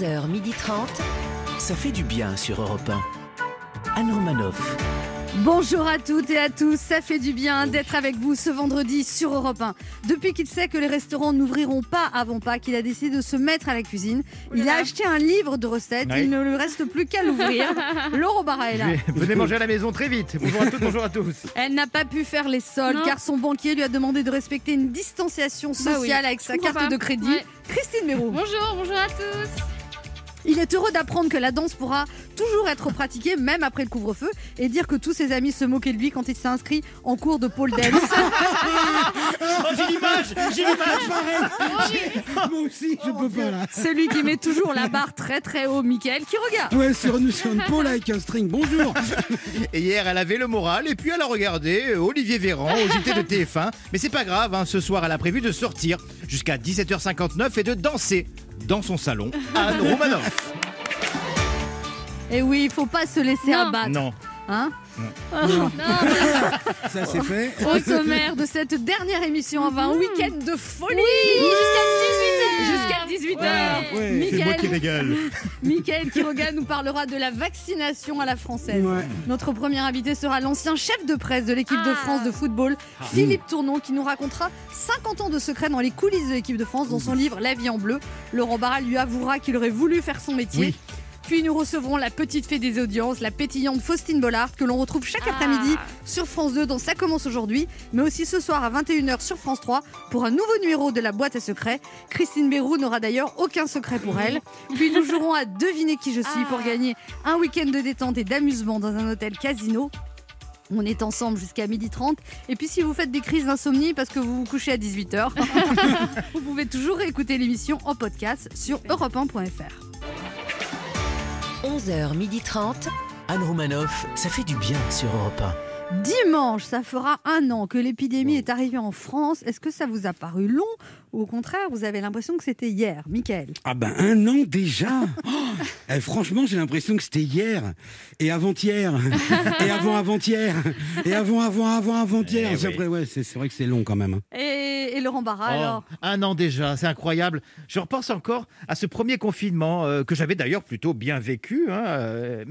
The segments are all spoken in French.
11h30. Ça fait du bien sur Europe 1. Anne Romanoff. Bonjour à toutes et à tous, ça fait du bien d'être avec vous ce vendredi sur Europe 1. Depuis qu'il sait que les restaurants n'ouvriront pas avant Pâques, il a décidé de se mettre à la cuisine. Il a acheté un livre de recettes, Oui. il ne lui reste plus qu'à l'ouvrir. Laurent Barra est là. Venez manger à la maison très vite. Bonjour à toutes, bonjour à tous. Elle n'a pas pu faire les soldes Non. car son banquier lui a demandé de respecter une distanciation Bah oui, sociale avec sa carte pas. de crédit. Ouais. Christine Mérou. Bonjour, bonjour à tous. Il est heureux d'apprendre que la danse pourra toujours être pratiquée même après le couvre-feu et dire que tous ses amis se moquaient de lui quand il s'est inscrit en cours de pole dance. Oh, j'ai l'image, j'ai l'image. Moi aussi, je peux pas là. Celui qui met toujours la barre très très haut, Mickaël, qui regarde. Ouais, sur une, sur une pole avec un string. Bonjour. Et hier, elle avait le moral et puis elle a regardé euh, Olivier Véran au JT de TF1. Mais c'est pas grave, hein, ce soir, elle a prévu de sortir jusqu'à 17h59 et de danser dans son salon. Anne Romanoff. Et oui, il faut pas se laisser Non. abattre. Non. Hein Non, Non, ça c'est fait. Au sommaire de cette dernière émission, on va un week-end de folie Jusqu'à 18h Ouais, ouais. Mickaël, régale. Mickaël Quiroga nous parlera de la vaccination à la française. Ouais. Notre premier invité sera l'ancien chef de presse de l'équipe de Ah. France de football, Philippe Tournon, qui nous racontera 50 ans de secrets dans les coulisses de l'équipe de France dans son livre La vie en bleu. Laurent Barra lui avouera qu'il aurait voulu faire son métier. Puis nous recevrons la petite fée des audiences, la pétillante Faustine Bollard, que l'on retrouve chaque Ah. après-midi sur France 2 dans Ça commence aujourd'hui, mais aussi ce soir à 21h sur France 3 pour un nouveau numéro de la boîte à secrets. Christine Bérou n'aura d'ailleurs aucun secret pour elle. Puis nous jouerons à deviner qui je suis pour Ah. gagner un week-end de détente et d'amusement dans un hôtel casino. On est ensemble jusqu'à 12h30. Et puis si vous faites des crises d'insomnie parce que vous vous couchez à 18h, vous pouvez toujours écouter l'émission en podcast sur europe1.fr. 11h30. Anne Romanoff. Ça fait du bien sur Europe Dimanche, ça fera un an que l'épidémie est arrivée en France. Est-ce que ça vous a paru long ou au contraire, vous avez l'impression que c'était hier, Michael? Ah ben un an déjà. Oh, eh, franchement, j'ai l'impression que c'était hier et avant-hier et avant-avant-hier et avant-avant-avant-avant-hier. Eh C'est oui. après, ouais, c'est c'est vrai que c'est long quand même. hein. et, et Laurent Barra, Oh, alors? un an déjà, c'est incroyable. Je repense encore à ce premier confinement euh, que j'avais d'ailleurs plutôt bien vécu, hein, euh,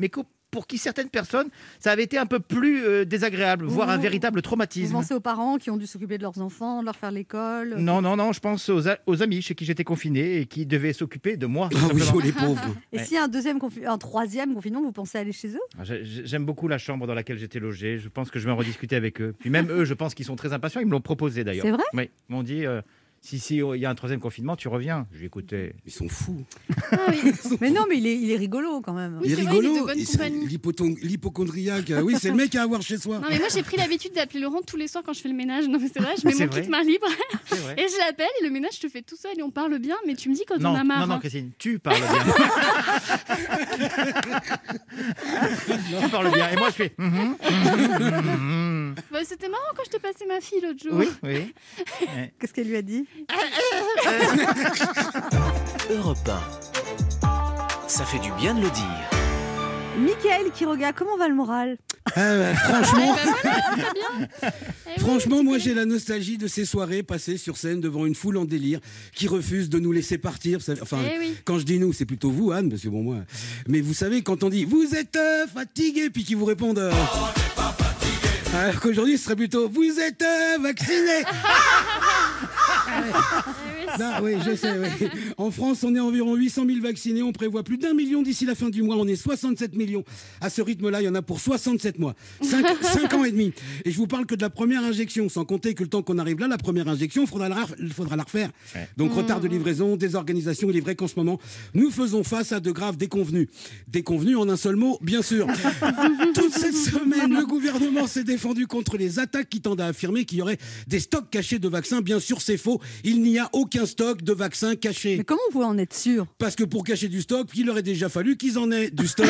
pour qui certaines personnes, ça avait été un peu plus euh, désagréable, voire un Vous- véritable Vous traumatisme. pensez aux parents qui ont dû s'occuper de leurs enfants, de leur faire l'école Non, non, non, je pense aux, a- aux amis chez qui j'étais confiné et qui devaient s'occuper de moi. tout Ah oui, simplement. oh, les pauvres. Et Ouais. s'il y a un, deuxième confi- un troisième confinement, vous pensez aller chez eux? Ah, j'ai- j'ai- J'aime beaucoup la chambre dans laquelle j'étais logé. Je pense que je vais en rediscuter avec eux. Puis même eux, je pense qu'ils sont très impatients. Ils me l'ont proposé d'ailleurs. C'est vrai? Oui, ils m'ont dit euh, si si il y a un troisième confinement, tu reviens. Je lui écoutez, Ils sont fous. Ah oui. Mais non, mais il est, il est rigolo quand même. Oui, il est rigolo. L'hypochondriaque. Oui, c'est le mec à avoir chez soi. Non mais moi j'ai pris l'habitude d'appeler Laurent tous les soirs quand je fais le ménage. Non mais c'est vrai, je mets mon vrai kit main libre vrai. et je l'appelle et le ménage je te fais tout seul et on parle bien mais tu me dis quand Non, on a marre. non, non, hein. Christine, tu parles bien. tu parles bien. Et moi, je fais. mhm, mhm, mhm. Bah, C'était marrant quand je t'ai passé ma fille l'autre jour. Oui, oui. Qu'est-ce qu'elle lui a dit? Europe 1. Ça fait du bien de le dire. Michael Quiroga, comment va le moral? Ah, bah, franchement, Eh ben. Eh Franchement, moi j'ai la nostalgie de ces soirées passées sur scène devant une foule en délire qui refuse de nous laisser partir. Enfin, Eh oui. quand je dis nous, c'est plutôt vous, Anne, parce que bon, moi. Mais vous savez, quand on dit vous êtes euh, fatigué, puis qu'ils vous répondent. euh, alors qu'aujourd'hui, ce serait plutôt vous êtes euh, vacciné. Eh oui, Non, oui, je sais. oui. En France, on est environ 800 000 vaccinés. On prévoit plus d'un million d'ici la fin du mois. On est 67 millions. À ce rythme-là, il y en a pour 67 mois. 5, ans et demi. Et je vous parle que de la première injection, sans compter que le temps qu'on arrive là, la première injection, il faudra faudra la refaire. Donc retard de livraison, désorganisation. Il est vrai qu'en ce moment, nous faisons face à de graves déconvenus. Déconvenus en un seul mot, bien sûr. Toute cette semaine, le gouvernement s'est défendu contre les attaques qui tendent à affirmer qu'il y aurait des stocks cachés de vaccins. Bien sûr, c'est faux. Il n'y a aucun stock de vaccins cachés. Mais comment vous pouvez en être sûr? Parce que pour cacher du stock, il aurait déjà fallu qu'ils en aient du stock.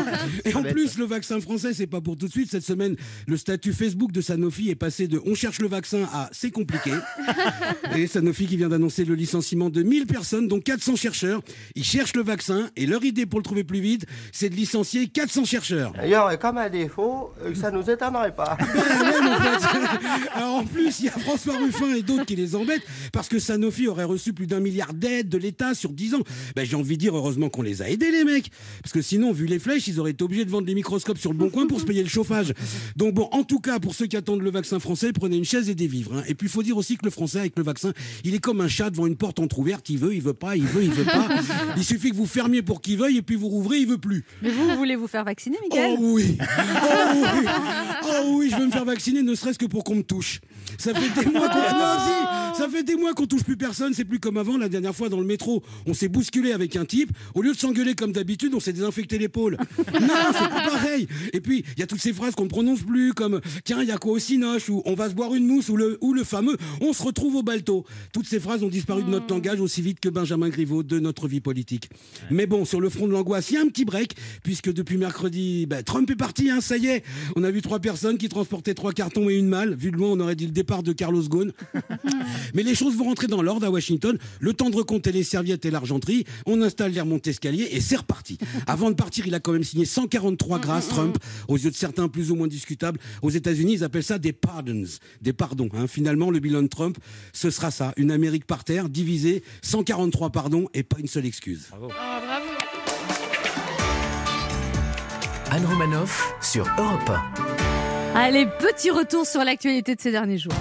Et en plus, le vaccin français, c'est pas pour tout de suite. Cette semaine, le statut Facebook de Sanofi est passé de on cherche le vaccin à c'est compliqué. Et Sanofi qui vient d'annoncer le licenciement de 1000 personnes, dont 400 chercheurs. Ils cherchent le vaccin et leur idée pour le trouver plus vite, c'est de licencier 400 chercheurs. Aurait comme un défaut euh, ça nous étonnerait pas. Ben ouais. Alors en plus, il y a François Ruffin et d'autres qui les embêtent parce que Sanofi aurait reçu plus d'un milliard d'aides de l'État sur 10 ans. Ben, j'ai envie de dire, heureusement qu'on les a aidés, les mecs. Parce que sinon, vu les flèches, ils auraient été obligés de vendre des microscopes sur le bon coin pour se payer le chauffage. Donc bon, en tout cas, pour ceux qui attendent le vaccin français, prenez une chaise et des vivres. hein. Et puis, il faut dire aussi que le français, avec le vaccin, il est comme un chat devant une porte entrouverte. Il veut, il veut pas, il veut, il veut pas. Il suffit que vous fermiez pour qu'il veuille et puis vous rouvrez, il veut plus. Mais vous, vous voulez vous faire vacciner, Michael Oh oui Oh oui Oh oui, je veux me faire vacciner, ne serait-ce que pour qu'on me touche. Ça fait des mois qu'on... Si Ça fait des mois qu'on touche plus personne, c'est plus comme avant. La dernière fois, dans le métro, on s'est bousculé avec un type. Au lieu de s'engueuler comme d'habitude, on s'est désinfecté l'épaule. Non, c'est pas pareil Et puis, il y a toutes ces phrases qu'on ne prononce plus, comme « Tiens, il y a quoi au cinoche ?» ou « On va se boire une mousse » ou le, ou le fameux « On se retrouve au balto ». Toutes ces phrases ont disparu de notre langage aussi vite que Benjamin Griveaux de notre vie politique. Mais bon, sur le front de l'angoisse, il y a un petit break, puisque depuis mercredi, ben, Trump est parti, hein, ça y est. On a vu trois personnes qui transportaient trois cartons et une malle. Vu de loin, on aurait dit le départ de Carlos Ghosn. Mais les choses vont rentrer dans l'ordre à Washington. Le temps de recompter les serviettes et l'argenterie. On installe les remontées escaliers et c'est reparti. Avant de partir, il a quand même signé 143 grâces, Trump, aux yeux de certains plus ou moins discutables. Aux États-Unis, ils appellent ça des pardons, des pardons. hein. Finalement, le bilan de Trump, ce sera ça. Une Amérique par terre, divisée, 143 pardons et pas une seule excuse. Oh, bravo. Anne Romanoff sur Europe Allez, petit retour sur l'actualité de ces derniers jours.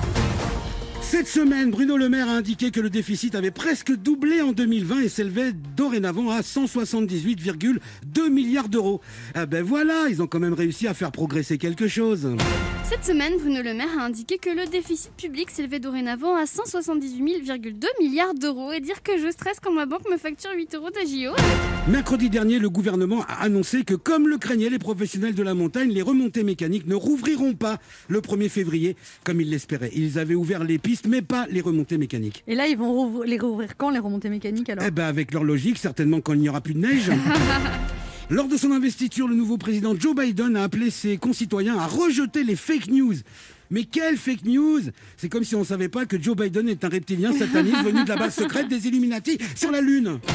Cette semaine, Bruno Le Maire a indiqué que le déficit avait presque doublé en 2020 et s'élevait dorénavant à 178,2 milliards d'euros. Ah ben voilà, ils ont quand même réussi à faire progresser quelque chose. Cette semaine, Bruno Le Maire a indiqué que le déficit public s'élevait dorénavant à 178,2 milliards d'euros et dire que je stresse quand ma banque me facture 8 euros d'AGIO. Mercredi dernier, le gouvernement a annoncé que, comme le craignaient les professionnels de la montagne, les remontées mécaniques ne rouvriront pas le 1er février, comme ils l'espéraient. Ils avaient ouvert les pistes, mais pas les remontées mécaniques. Et là, ils vont les rouvrir quand, les remontées mécaniques, alors? Eh ben, avec leur logique, certainement quand il n'y aura plus de neige. Lors de son investiture, le nouveau président Joe Biden a appelé ses concitoyens à rejeter les fake news. Mais quelle fake news C'est comme si on ne savait pas que Joe Biden est un reptilien sataniste venu de la base secrète des Illuminati sur la Lune.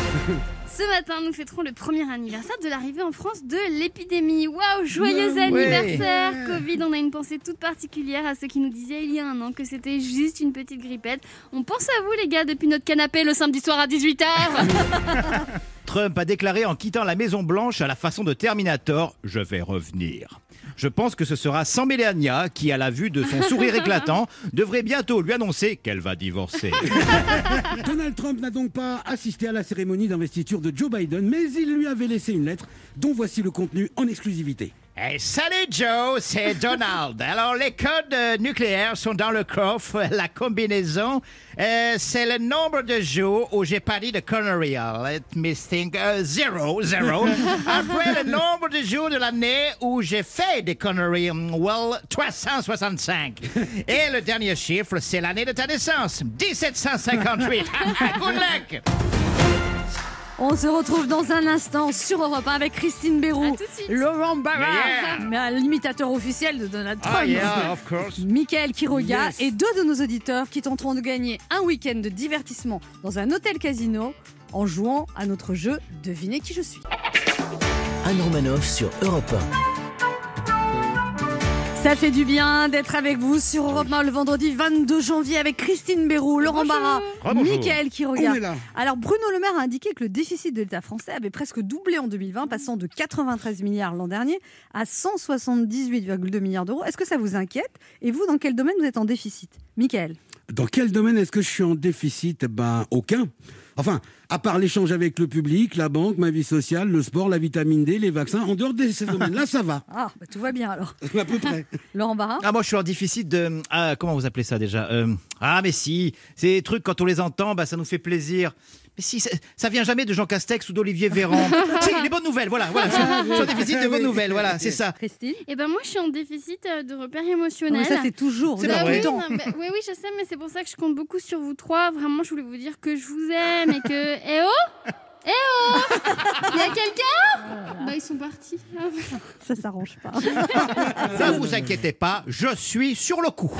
Ce matin, nous fêterons le premier anniversaire de l'arrivée en France de l'épidémie. Waouh, joyeux Ouais. anniversaire Covid, on a une pensée toute particulière à ceux qui nous disaient il y a un an que c'était juste une petite grippette. On pense à vous les gars depuis notre canapé le samedi soir à 18h. Trump a déclaré en quittant la Maison Blanche à la façon de Terminator Je vais revenir. Je pense que ce sera sans Melania qui, à la vue de son sourire éclatant, devrait bientôt lui annoncer qu'elle va divorcer. Donald Trump n'a donc pas assisté à la cérémonie d'investiture de Joe Biden, mais il lui avait laissé une lettre dont voici le contenu en exclusivité. Hey, salut Joe, c'est Donald. Alors les codes euh, nucléaires sont dans le coffre. La combinaison, euh, c'est le nombre de jours où j'ai dit de conneries. Let me think. Euh, zéro, zéro. Après le nombre de jours de l'année où j'ai fait des conneries, well, 365. Et le dernier chiffre, c'est l'année de ta naissance, 1758. Good luck. On se retrouve dans un instant sur Europe 1 avec Christine Béroux. Laurent Barra, Yeah. l'imitateur officiel de Donald Trump. Ah yeah, of course. Michael Quiroga Yes. et deux de nos auditeurs qui tenteront de gagner un week-end de divertissement dans un hôtel casino en jouant à notre jeu Devinez qui je suis. Anne Romanoff sur Europe Ça fait du bien d'être avec vous sur Europe 1 le vendredi 22 janvier avec Christine Béroux, Laurent Bonjour. Barra, On Quiroga. est là. Alors Bruno Le Maire a indiqué que le déficit de l'État français avait presque doublé en 2020, passant de 93 milliards l'an dernier à 178,2 milliards d'euros. Est-ce que ça vous inquiète? Et vous, dans quel domaine vous êtes en déficit? Michael Dans quel domaine est-ce que je suis en déficit? Ben, aucun. Enfin, à part l'échange avec le public, la banque, ma vie sociale, le sport, la vitamine D, les vaccins, en dehors de ces domaines-là, ça va, Ah, bah, tout va bien alors. à peu près. Laurent Barra Ah, moi, je suis en déficit de. ah, comment vous appelez ça déjà Euh, Ah, mais si, ces trucs, quand on les entend, bah, ça nous fait plaisir. Si, ça, ça vient jamais de Jean Castex ou d'Olivier Véran. si, les bonnes nouvelles, voilà. voilà je, suis, je suis en déficit de bonnes nouvelles, voilà, c'est ça. Christine? Et ben moi je suis en déficit euh, de repères Non, émotionnels. mais Ça c'est toujours, C'est temps. Non, mais- oui, oui, je sais, mais c'est pour ça que je compte beaucoup sur vous trois. Vraiment, je voulais vous dire que je vous aime et que. Eh oh Eh oh Il y a quelqu'un? Bah, ils sont partis. Ça s'arrange pas. Ne vous inquiétez pas, je suis sur le coup.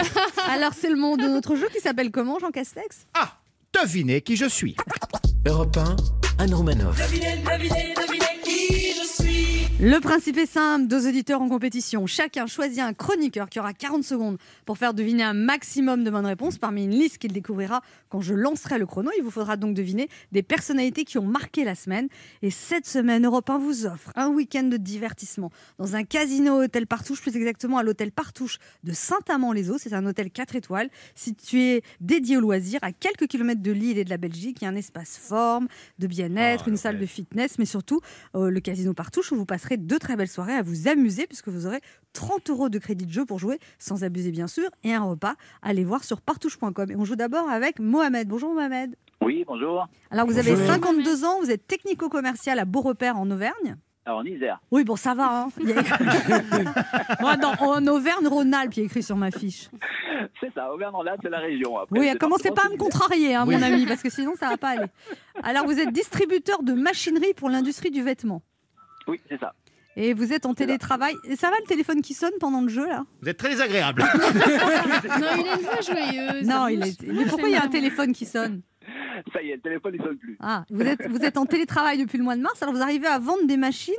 Alors c'est le nom de notre jeu qui s'appelle comment Jean Castex? Ah, devinez qui je suis. Europe 1, Anne Romanoff. Le principe est simple, deux auditeurs en compétition. Chacun choisit un chroniqueur qui aura 40 secondes pour faire deviner un maximum de bonnes réponses parmi une liste qu'il découvrira quand je lancerai le chrono. Il vous faudra donc deviner des personnalités qui ont marqué la semaine. Et cette semaine, Europe 1 vous offre un week-end de divertissement dans un casino hôtel Partouche, plus exactement à l'hôtel Partouche de Saint-Amand-les-Eaux. C'est un hôtel 4 étoiles situé dédié aux loisirs à quelques kilomètres de Lille et de la Belgique. Il y a un espace forme, de bien-être, Oh, une salle de fitness, mais surtout euh, le casino Partouche où vous passerez deux très belles soirées à vous amuser puisque vous aurez 30 euros de crédit de jeu pour jouer, sans abuser bien sûr, et un repas. Allez voir sur partouche.com. Et on joue d'abord avec Mohamed. Bonjour Mohamed. Oui, bonjour. Alors vous avez Bonjour. 52 ans, vous êtes technico-commercial à Beaurepaire en Auvergne. Alors, en Isère. Oui, bon, ça va. Hein. Il y a écrit- Moi, dans- en Auvergne-Rhône-Alpes, il y a écrit sur ma fiche. C'est ça, Auvergne-en-Latte, c'est la région. Après, Oui, commencez pas à me contrarier, hein, mon ami, parce que sinon, ça va pas aller. Alors, vous êtes distributeur de machinerie pour l'industrie du vêtement. Oui, c'est ça. Et vous êtes en télétravail. Et ça va le téléphone qui sonne pendant le jeu, là? Vous êtes très désagréable. Non, il a une voix joyeuse. Non, il est... Mais pourquoi il y a un téléphone qui sonne? Ça y est, le téléphone, il sonne plus. Ah, vous êtes, vous êtes en télétravail depuis le mois de mars, alors vous arrivez à vendre des machines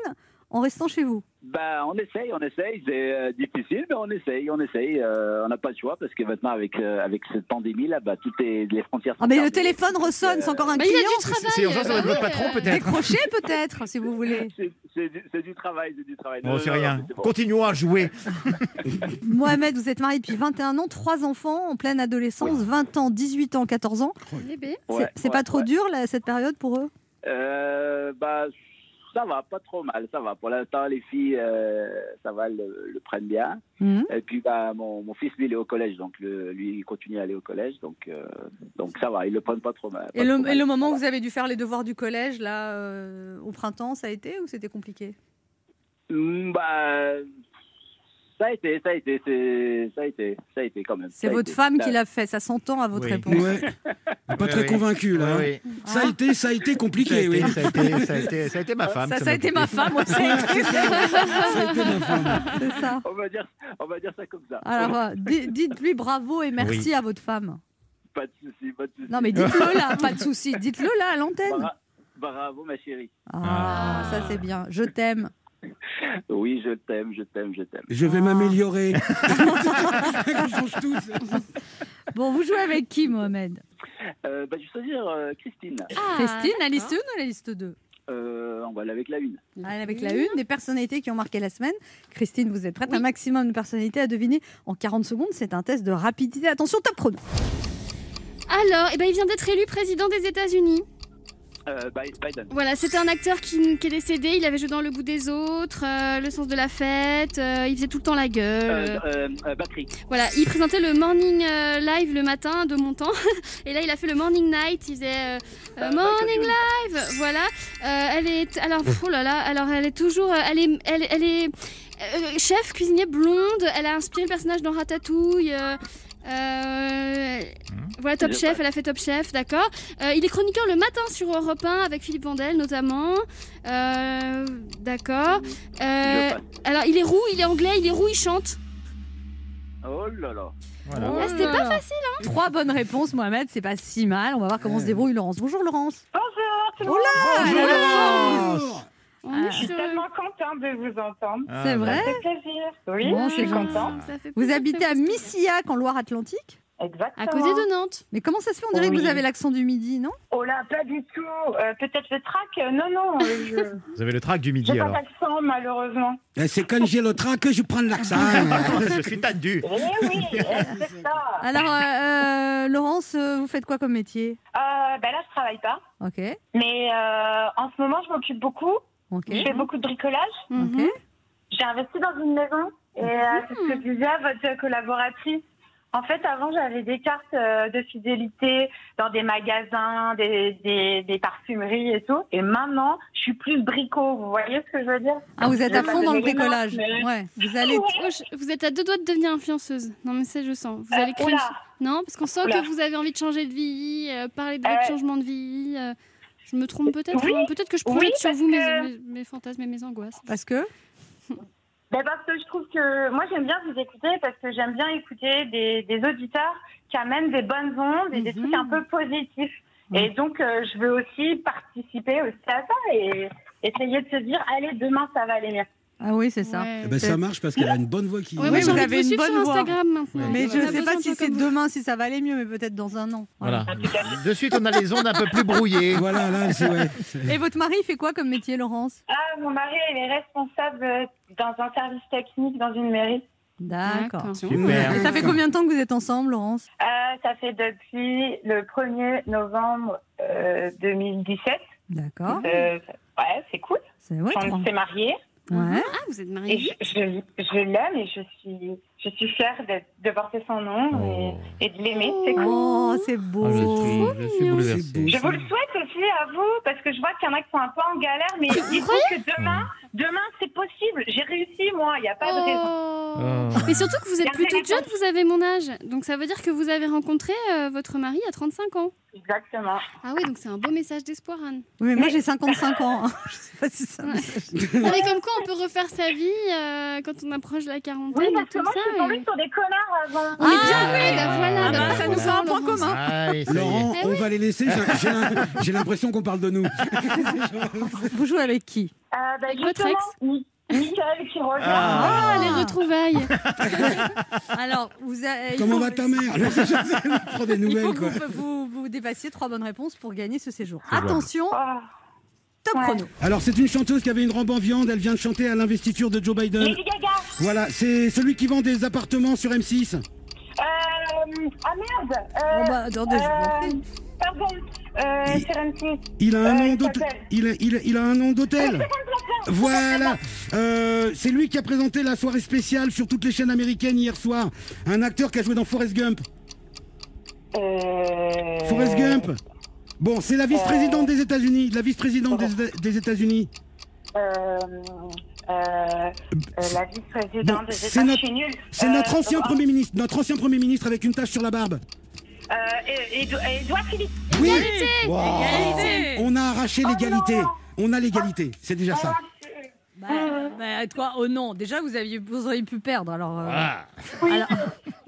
en restant chez vous? Bah, on essaye, on essaye. C'est euh, difficile, mais on essaye, on essaye. Euh, on n'a pas le choix parce que maintenant, avec, euh, avec cette pandémie-là, bah, toutes les, les frontières sont Ah, mais le téléphone ressonne, c'est encore un Bah, il a client. du travail. C'est urgent, ça va être votre patron peut-être. Décrochez peut-être, si vous voulez. C'est- du, travail, c'est du travail. Bon, Non, c'est rien. bon. Continuons à jouer. Mohamed, vous êtes marié depuis 21 ans, trois enfants en pleine adolescence, 20 ans, 18 ans, 14 ans. Bébé. C'est- Ouais, c'est ouais, pas trop ouais. dur là, cette période pour eux? Euh, bah, ça va, pas trop mal, ça va. Pour l'instant, les filles, euh, ça va, le, le prennent bien. Mhm. Et puis, bah, mon, mon fils, lui, il est au collège, donc le- lui, il continue à aller au collège, donc, euh, donc ça va, ils le prennent pas trop mal. et le, trop mal, et le moment où vous avez dû faire les devoirs du collège, là, euh, au printemps, ça a été ou c'était compliqué? Mm, Bah, ça a été, ça a été, c'est- ça a été, ça a été quand même. C'est votre été. femme Ça- qui l'a fait, ça s'entend à votre Oui. réponse. Ouais. Pas très oui. convaincu là. hein. Oui, oui. Ça a été, ça a été Ça a compliqué, ça a été- ça a été- ça a été ma femme. Ça, a été ma femme aussi. Ça a été ma femme. C'est ça. On va dire, on va dire ça comme ça. Alors, euh, di- dites-lui bravo et merci Oui. à votre femme. Pas de souci, pas de souci. Non, mais dites-le là, pas de souci. Dites-le là à l'antenne. Bra- Bravo, ma chérie. Ah, ça c'est bien. Je t'aime. Oui, je t'aime, je t'aime, je t'aime. Je vais Ah. m'améliorer. On change tous. Bon, vous jouez avec qui, Mohamed? Euh, bah, je vais choisir euh, Christine. Ah, Christine, la liste 1 d'accord. ou la liste 2 Euh, on va aller avec la une. Allez, avec la une des personnalités qui ont marqué la semaine. Christine, vous êtes prête Un maximum de personnalités à deviner en 40 secondes. C'est un test de rapidité. Attention, top chrono. Alors, eh ben, il vient d'être élu président des États-Unis. Euh, Biden. Voilà, c'était un acteur qui, qui est décédé. Il avait joué dans Le goût des autres, euh, Le sens de la fête. euh, il faisait tout le temps la gueule. Bakri. Voilà, il présentait le morning live le matin de mon temps. Et là, il a fait le morning night. Il faisait morning live. Voilà. Elle est alors, oh là là. Alors, elle est toujours, elle est, elle, elle est euh, chef cuisinier blonde. Elle a inspiré le personnage dans Ratatouille. euh, euh, voilà, Top Chef, elle a fait Top Chef, d'accord. Euh, il est chroniqueur le matin sur Europe 1 avec Philippe Vandel notamment. Euh, d'accord. Euh, alors, il est roux, il est anglais, il est roux, il chante. Oh là là. Voilà. Ah, c'était pas facile. Trois bonnes réponses, Mohamed. C'est pas si mal. On va voir comment se débrouille Laurence. Bonjour, Laurence. Bonjour, Oh forme. Bonjour. On Ah. je suis sur- tellement contente de vous entendre. Ah, C'est bah, vrai Ça fait plaisir. Oui, Bon, je c'est suis contente. Vous habitez à. Missillac, en Loire-Atlantique? Exactement. À côté de Nantes. Mais comment ça se fait? On dirait que Oui. vous avez l'accent du midi, non? Oh là, pas du tout. Euh, Peut-être le trac? euh, Non, non. euh, je Vous avez le trac du midi n'ai pas alors. d'accent, malheureusement. Eh, C'est quand j'ai le train que je prends l'accent. Je suis tendu. Eh oui, eh, c'est ça. Alors, euh, euh, Laurence, euh, vous faites quoi comme métier? Euh, ben là, je travaille pas. Ok, Mais euh, en ce moment, je m'occupe beaucoup. Ok, Je fais beaucoup de bricolage. Mhm. J'ai investi dans une maison. Et euh, c'est ce que disait votre collaboratrice. En fait, avant, j'avais des cartes euh, de fidélité dans des magasins, des, des, des parfumeries et tout. Et maintenant, je suis plus bricot. Vous voyez ce que je veux dire? Ah, vous êtes à fond dans le bricolage. mais- Ouais, vous allez. Ouais. Oh, je- vous êtes à deux doigts de devenir influenceuse. Non, mais ça, je sens. Vous Euh, allez créer. une-. Non, parce qu'on sent Oula. que vous avez envie de changer de vie, euh, parler de Euh, votre changement de vie. Je me trompe peut-être. oui, hein. Peut-être que je oui, projette sur vous mes, que- mes, mes fantasmes et mes angoisses. Parce que Ben parce que je trouve que moi j'aime bien vous écouter parce que j'aime bien écouter des, des auditeurs qui amènent des bonnes ondes et des Mhm. trucs un peu positifs. Et donc euh, je veux aussi participer aussi à ça et, essayer de se dire, allez, demain, ça va aller mieux. Ah oui, c'est ça. Ouais. Eh ben, ça marche parce qu'elle a une bonne voix qui. Ouais, Oui, vous avez une bonne voix. Instagram maintenant. Ouais. Mais je a ne sais pas si c'est demain si ça va aller mieux, mais peut-être dans un an. Voilà. De suite, on a les ondes un peu plus brouillées. Voilà, là, c'est ouais. Et votre mari, fait quoi comme métier, Laurence? Ah, mon mari, il est responsable euh, dans un service technique dans une mairie. D'accord. D'accord. Super. Et ça fait combien de temps que vous êtes ensemble, Laurence? Euh, ça fait depuis le 1er novembre euh, 2017. D'accord. Euh, ouais, c'est cool. C'est ouais, On s'est mariés. Ouais. Ah, vous êtes Et je, je, je l'aime et je suis, je suis fière de porter son nom Oh. et, et de l'aimer. C'est cool. Oh, c'est beau. Ah, je suis, je suis beau. Vous le souhaite aussi à vous, parce que je vois qu'il y en a qui sont un peu en galère, mais il faut que demain, demain c'est possible. J'ai réussi, moi, il n'y a pas de raison. Oh. Oh. Mais surtout que vous êtes la jeune, vous avez mon âge. Donc ça veut dire que vous avez rencontré euh, votre mari à 35 ans. Exactement. Ah oui, donc c'est un beau message d'espoir, Anne. Oui, mais moi j'ai 55 ans. hein. Je sais pas si ça. Ouais. Non, mais comme quoi on peut refaire sa vie euh, quand on approche la quarantaine Oui, et parce que tout ça. Et- sur des connards avant. On est Ah, bien, oui. oui, bah voilà. Ah bah, bah, ça nous fait un point commun. Est. Laurent, Eh on va les laisser. J'ai- J'ai l'im- j'ai l'impression qu'on parle de nous. Vous jouez avec qui? Euh, bah, Avec votre justement, ex? Mi- Michael qui revient. Ah. Ah, les retrouvailles. Alors, vous a- il Comment faut- va ta mère? Je sais, je sais, des Il faut nouvelles, que quoi. vous, vous, vous dépassiez trois bonnes réponses pour gagner ce séjour. Attention. Top Ouais. chrono. Alors, c'est une chanteuse qui avait une robe en viande. Elle vient de chanter à l'investiture de Joe Biden. Lady Gaga. Voilà, c'est celui qui vend des appartements sur M6. Euh, ah merde. Bon, Euh, bah, attendez, je euh, pardon. Euh, Il- sur M6. Il a un Euh, nom d'hôtel. s'appelle- Il, a- il, a- il a un nom d'hôtel. Voilà. Euh, c'est lui qui a présenté la soirée spéciale sur toutes les chaînes américaines hier soir. Un acteur qui a joué dans Forrest Gump. Euh... Forrest Gump. Bon, c'est la vice-présidente des États-Unis. La vice-présidente des, des États-Unis. Euh, euh, euh, la vice-présidente des c'est États, notre- je suis nulle. C'est Euh, notre ancien euh, premier ministre. Notre ancien premier ministre avec une tache sur la barbe. Euh, et- et- Edouard Philippe. Oui. Égalité. On a arraché Oh l'égalité. On a l'égalité. C'est déjà ça. Bah, bah, toi, oh non, déjà vous, aviez, vous auriez pu perdre. Alors, euh, Ah. alors,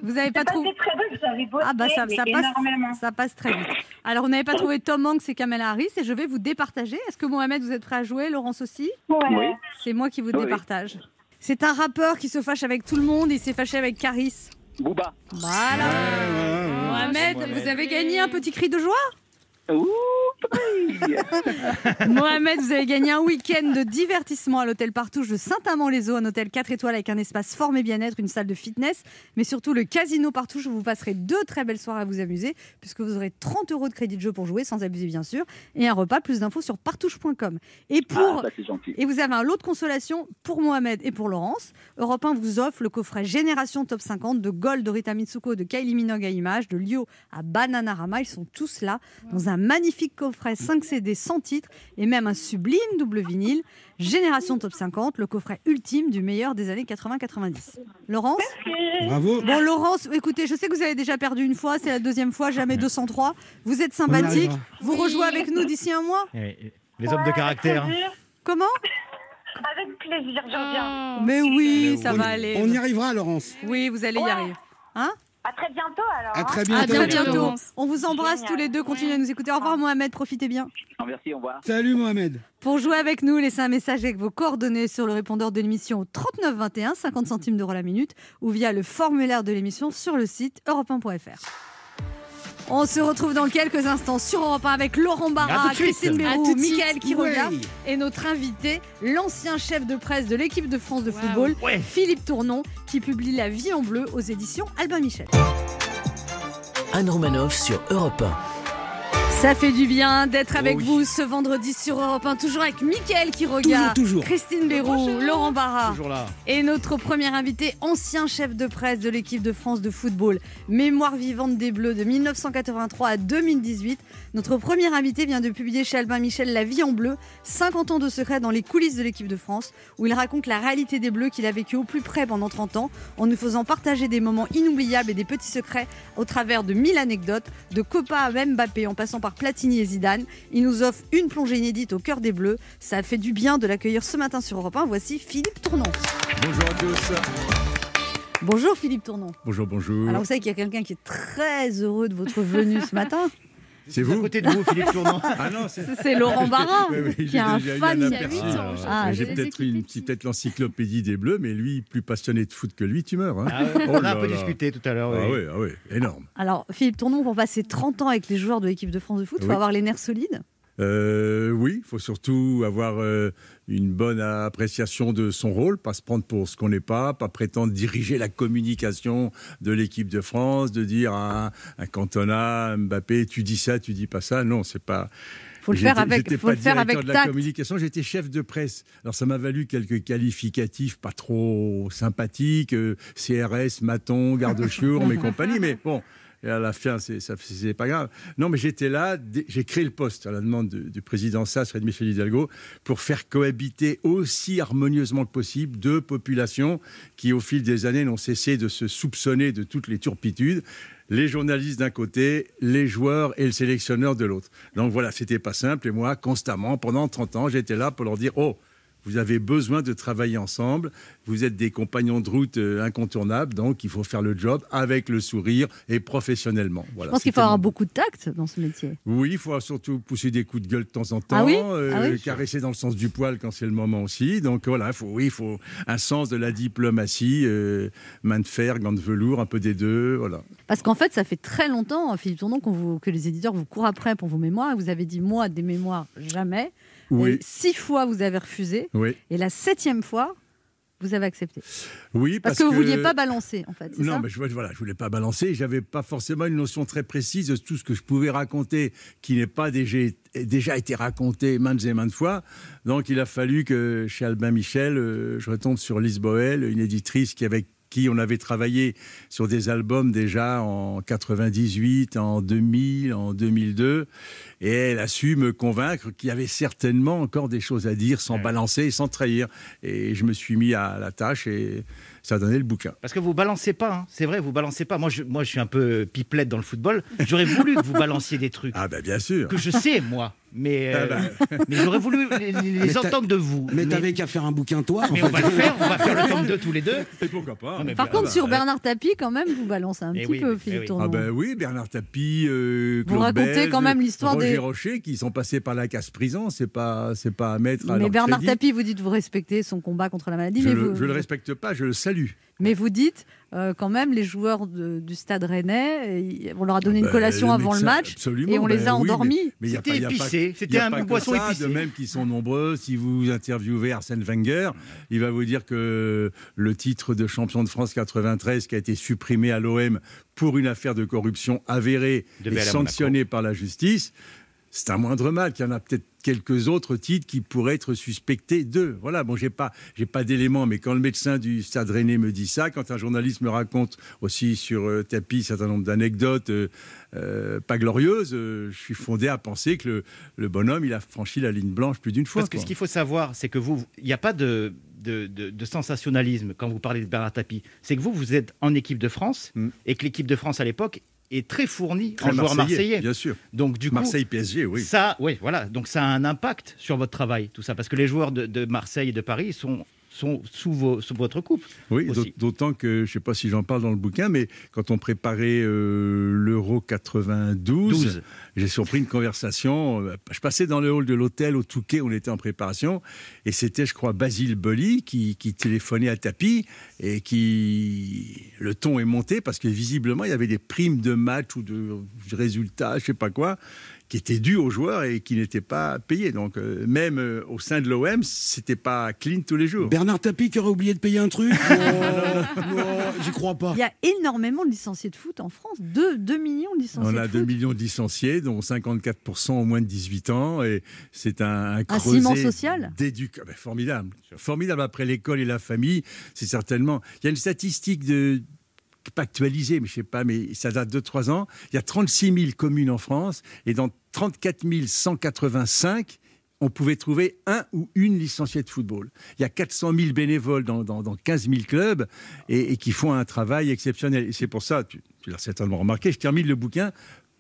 vous n'avez pas trouvé. très bien, Ah bah ça, mais ça passe, énormément. ça passe très vite. Alors, vous n'avez pas trouvé Tom Hanks et Kamala Harris et je vais vous départager. Est-ce que Mohamed, vous êtes prêt à jouer Laurence aussi? Ouais. Oui. C'est moi qui vous oui. départage. C'est un rappeur qui se fâche avec tout le monde et il s'est fâché avec Caris. Booba. Voilà. Mohamed, Mohamed. vous avez gagné un petit cri de joie? Ouh, Mohamed, vous avez gagné un week-end de divertissement à l'hôtel Partouche de Saint-Amand-les-Eaux, un hôtel 4 étoiles avec un espace formé bien-être, une salle de fitness, mais surtout le casino Partouche où vous passerez deux très belles soirées à vous amuser, puisque vous aurez 30 euros de crédit de jeu pour jouer, sans abuser bien sûr, et un repas. Plus d'infos sur partouche.com. Et ah, pour bah, et vous avez un lot de consolation pour Mohamed et pour Laurence. Europe 1 vous offre le coffret Génération Top 50 de Gold de Rita Mitsuko, de Kylie Minogue à Image, de Lio à Bananarama. Ils sont tous là dans un magnifique coffret 5 CD sans titre et même un sublime double vinyle. Génération Top 50, le coffret ultime du meilleur des années 80-90. Laurence Bravo. Bon, Laurence, écoutez, je sais que vous avez déjà perdu une fois, c'est la deuxième fois, jamais 203. Vous êtes sympathique. Vous rejouez avec nous d'ici un mois Eh, Les hommes de caractère. Comment Avec plaisir, je reviens. Mais oui, ça va aller. on y arrivera, Laurence. Oui, vous allez y arriver. Hein À très bientôt alors. À hein. très bientôt. On vous embrasse Génial. tous les deux. Continuez à nous écouter. Au revoir, Mohamed. Profitez bien. Merci, au revoir. Salut, Mohamed. Pour jouer avec nous, laissez un message avec vos coordonnées sur le répondeur de l'émission au 39 21, 50 centimes d'euros la minute, ou via le formulaire de l'émission sur le site europe1.fr. On se retrouve dans quelques instants sur Europe 1 avec Laurent Barra. Christine Bérou. Mickaël Quiroga et notre invité, l'ancien chef de presse de l'équipe de France de Wow. football, Ouais. Philippe Tournon, qui publie La vie en bleu aux éditions Albin Michel. Anne Romanoff sur Europe 1. Ça fait du bien d'être avec oui. vous ce vendredi sur Europe 1, toujours avec Mickaël qui regarde, Toujours, toujours. Christine Bérou, Laurent Barra et notre premier invité, ancien chef de presse de l'équipe de France de football, mémoire vivante des Bleus de 1983 à 2018. Notre premier invité vient de publier chez Albin Michel La vie en bleu, 50 ans de secret dans les coulisses de l'équipe de France, où il raconte la réalité des Bleus qu'il a vécu au plus près pendant 30 ans, en nous faisant partager des moments inoubliables et des petits secrets au travers de 1000 anecdotes, de Copa à Mbappé en passant par Platini et Zidane. Il nous offre une plongée inédite au cœur des Bleus. Ça a fait du bien de l'accueillir ce matin sur Europe 1. Voici Philippe Tournon. Bonjour à tous. Bonjour Philippe Tournon. Bonjour, bonjour. Alors vous savez qu'il y a quelqu'un qui est très heureux de votre venue ce matin? C'est à vous côté de vous, Philippe Tournant. Ah non, c'est. Laurent Barra, Oui, oui, qui j'ai est un fan. un qui a ans, Ah, j'ai peut-être peut-être l'encyclopédie des Bleus, mais lui, plus passionné de foot que lui, tu meurs. hein. Ah Oh on a là un peu discuté tout à l'heure. Ah oui. ah oui, énorme. Alors, Philippe Tournon, pour passer 30 ans avec les joueurs de l'équipe de France de foot, il faut Oui. avoir les nerfs solides. Euh, oui, il faut surtout avoir euh, une bonne appréciation de son rôle, pas se prendre pour ce qu'on n'est pas, pas prétendre diriger la communication de l'équipe de France, de dire à, à Cantona, à Mbappé, tu dis ça, tu dis pas ça. Non, c'est pas. Faut le faire avec, faut pas le faire avec de la tact. communication, j'étais chef de presse. Alors ça m'a valu quelques qualificatifs pas trop sympathiques, euh, CRS, Maton, garde chiourme et compagnie, mais bon. Et à la fin, c'est pas grave. Non, mais j'étais là, j'ai créé le poste à la demande de- du président Sass et de Michel Hidalgo pour faire cohabiter aussi harmonieusement que possible deux populations qui, au fil des années, n'ont cessé de se soupçonner de toutes les turpitudes les journalistes d'un côté, les joueurs et le sélectionneur de l'autre. Donc voilà, c'était pas simple. Et moi, constamment, pendant 30 ans, j'étais là pour leur dire Oh, vous avez besoin de travailler ensemble. Vous êtes des compagnons de route euh, incontournables, donc il faut faire le job avec le sourire et professionnellement. Voilà, Je pense qu'il faut avoir beaucoup de tact dans ce métier. oui, il faut surtout pousser des coups de gueule de temps en temps, Ah oui euh, Ah oui caresser dans le sens du poil quand c'est le moment aussi. Donc voilà, il faut, oui, il faut un sens de la diplomatie, euh, main de fer, gants de velours, un peu des deux, voilà. Parce qu'en fait, ça fait très longtemps, Philippe Tournon, vous- que les éditeurs vous courent après pour vos mémoires. Vous avez dit, moi, des mémoires, jamais. Oui. Et six fois, vous avez refusé. Oui, Et la septième fois, vous avez accepté. oui Parce, que, vous ne vouliez pas balancer, en fait. Non, ça mais je, voilà, je voulais pas balancer. J'avais pas forcément une notion très précise de tout ce que je pouvais raconter qui n'est pas déjà, déjà été raconté maintes et maintes fois. Donc, il a fallu que chez Albin Michel, euh, je retombe sur Lise Boel, une éditrice qui avec qui on avait travaillé sur des albums déjà en 98, en 2000, en 2002. Et elle a su me convaincre qu'il y avait certainement encore des choses à dire sans Ouais. balancer et sans trahir. Et je me suis mis à la tâche et ça a donné le bouquin. Parce que vous balancez pas, hein. c'est vrai, vous balancez pas. Moi je, moi, je suis un peu pipelette dans le football. J'aurais voulu que vous balanciez des trucs Ah ben bien sûr. que je sais, moi. Mais, euh, Ah bah. mais j'aurais voulu les, Mais entendre de vous. Mais t'avais qu'à faire un bouquin, toi. en mais on fait. va le faire, on va faire le tome 2 tous les deux. Et pourquoi pas Non, mais Par Ah contre, bah, sur. Bernard Tapie, quand même, vous balancez un Eh petit oui, peu, eh Philippe oui. Ah ben oui, Bernard Tapie, euh, Vous racontez quand même l'histoire Roger Rocher, qui sont passés par la casse-prison, c'est pas, c'est pas à mettre à Mais leur Bernard crédit. Tapie, vous dites vous respectez son combat contre la maladie, Je, mais, le, vous, je le respecte pas, je le salue. mais vous dites euh, quand même les joueurs de- du Stade Rennais, on leur a donné une Ben, collation le avant le match absolument, et on les ben a oui, mais- endormis. mais y a C'était épicé, y c'était a un pas que boisson ça, épicé. De même qu'ils sont nombreux, si vous interviewez Arsène Wenger, il va vous dire que le titre de champion de France 93 qui a été supprimé à l'OM pour une affaire de corruption avérée et sanctionnée par la justice, c'est un moindre mal qu'il y en a peut-être quelques autres titres qui pourraient être suspectés d'eux. Voilà, bon, j'ai pas, j'ai pas d'éléments, mais quand le médecin du Stade Rennais me dit ça, quand un journaliste me raconte aussi sur euh, tapis un certain nombre d'anecdotes euh, euh, pas glorieuses, euh, je suis fondé à penser que le, le bonhomme, il a franchi la ligne blanche plus d'une fois. Parce que quoi. ce qu'il faut savoir, c'est que vous, il n'y a pas de, de, de- de sensationnalisme quand vous parlez de Bernard Tapie. C'est que vous, vous êtes en équipe de France Mm. et que l'équipe de France à l'époque est très fournie Très en joueurs marseillais. Bien sûr. Donc du coup, Marseille PSG, oui. ça, oui, voilà. Donc ça a un impact sur votre travail, tout ça, parce que les joueurs de, de Marseille et de Paris sont sont sous, vos- sous votre coupe. Oui, d'autant que, je ne sais pas si j'en parle dans le bouquin, mais quand on préparait euh, l'Euro 92, 12. j'ai surpris une conversation. euh, Je passais dans le hall de l'hôtel au Touquet, on était en préparation, et c'était, je crois, Basile Boli qui, qui téléphonait à Tapi, et qui. Le ton est monté parce que visiblement, il y avait des primes de match ou de résultats, je ne sais pas quoi, qui étaient dues aux joueurs et qui n'étaient pas payés. Donc, euh, même euh, au sein de l'OM, c'était pas clean tous les jours. Bernard Tapie qui aurait oublié de payer un truc Oh, non, J'y crois pas. Il y a énormément de licenciés de foot en France, 2, 2 millions de licenciés On a de 2 foot. millions de licenciés, dont 54% ont moins de 18 ans. Et c'est un, un, creuset ciment social. d'éduc- ah ben, formidable. Formidable après l'école et la famille. C'est certainement. Il y a une statistique de pas actualisée, mais je sais pas, mais ça date de 3 ans. Il y a 36 000 communes en France et dans 34 185, on pouvait trouver un ou une licenciée de football. Il y a 400 000 bénévoles dans, dans, dans 15 000 clubs et, et qui font un travail exceptionnel. Et c'est pour ça, tu, tu l'as certainement remarqué, je termine le bouquin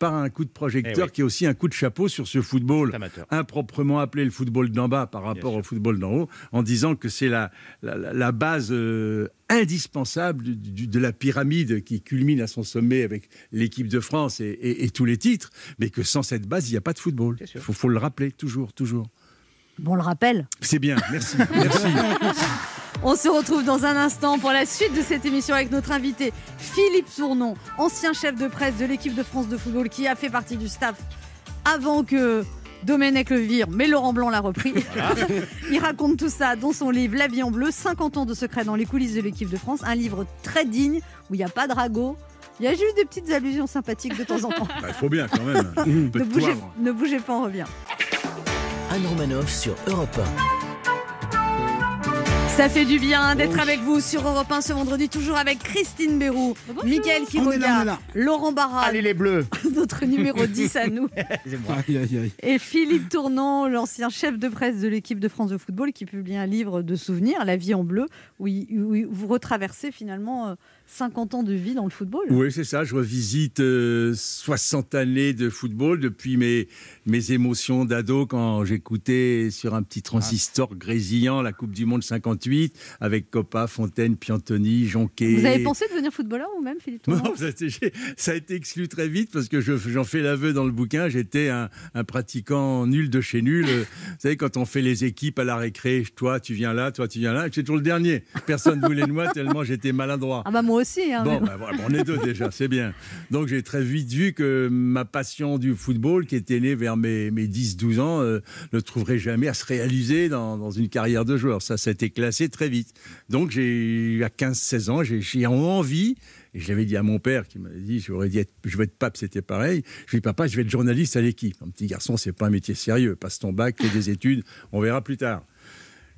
par un coup de projecteur Eh oui. qui est aussi un coup de chapeau sur ce football Amateur. improprement appelé le football d'en bas par rapport au football d'en haut, en disant que c'est la, la, base euh, indispensable du- du- de la pyramide qui culmine à son sommet avec l'équipe de France et, et- et tous les titres, mais que sans cette base, il n'y a pas de football. Il faut le rappeler toujours, toujours. Bon, on le rappelle. C'est bien, merci, merci. On se retrouve dans un instant pour la suite de cette émission avec notre invité Philippe Tournon, ancien chef de presse de l'équipe de France de football qui a fait partie du staff avant que Domenech le vire, mais Laurent Blanc l'a repris. Il raconte tout ça dans son livre La vie en bleu, 50 ans de secrets dans les coulisses de l'équipe de France, un livre très digne où il n'y a pas de ragot. Il y a juste des petites allusions sympathiques de temps en temps. Bah, Il faut bien quand même. Ne bougez, ne bougez pas, on revient. Anne Romanoff sur Europe Ça fait du bien d'être avec vous sur Europe 1 ce vendredi, toujours avec Christine Bérou, Mickaël Quiroga. Laurent Barra, Allez les bleus notre numéro 10 à nous, Excusez-moi. Aïe, aïe, aïe. et Philippe Tournant, l'ancien chef de presse de l'équipe de France de football, qui publie un livre de souvenirs, La vie en bleu, où, il- où il- vous retraversez finalement euh, 50 ans de vie dans le football. Oui, c'est ça. Je revisite euh, 60 années de football depuis mes, mes émotions d'ado quand j'écoutais sur un petit transistor grésillant la Coupe du Monde 58 avec Coppa, Fontaine, Piantoni, Jonquet. Vous avez pensé devenir footballeur vous-même, Philippe Non, ça, a été- j'ai- ça a été exclu très vite parce que je- j'en fais l'aveu dans le bouquin. J'étais un, un pratiquant nul de chez nul. Euh, Vous savez, quand on fait les équipes à la récré, toi tu viens là, toi tu viens là, j'étais toujours le dernier. Personne ne voulait de moi tellement j'étais maladroit. Ah bah moi aussi. hein, Bon, bon. bah, voilà, on est deux déjà, c'est bien. Donc j'ai très vite vu que ma passion du football, qui était née vers mes, mes 10-12 ans, euh, ne trouverait jamais à se réaliser dans, dans une carrière de joueur. Ça, ça a été classé très vite. Donc j'ai à 15-16 ans, j'ai envie. Et je l'avais dit à mon père qui m'a dit, j'aurais dit, je veux être pape, c'était pareil. Je lui ai dit, papa, je vais être journaliste à l'équipe. Un petit garçon, c'est pas un métier sérieux. Passe ton bac, fais des études, on verra plus tard.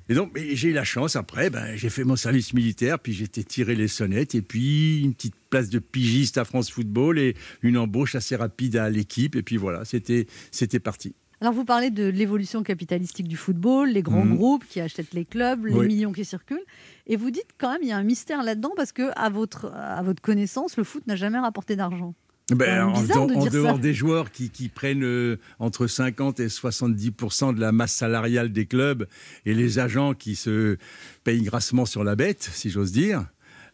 Et donc, j'ai eu la chance, après, ben, j'ai fait mon service militaire, puis j'étais tiré les sonnettes, et puis une petite place de pigiste à France Football, et une embauche assez rapide à l'équipe, et puis voilà, c'était parti. Alors vous parlez de l'évolution capitalistique du football, les grands Mhm. groupes qui achètent les clubs, les Oui. millions qui circulent, et vous dites quand même il y a un mystère là-dedans parce que à votre à votre connaissance, le foot n'a jamais rapporté d'argent. Ben, en, de en dehors ça. des joueurs qui, qui prennent euh, entre 50 et 70 de la masse salariale des clubs et les agents qui se payent grassement sur la bête, si j'ose dire.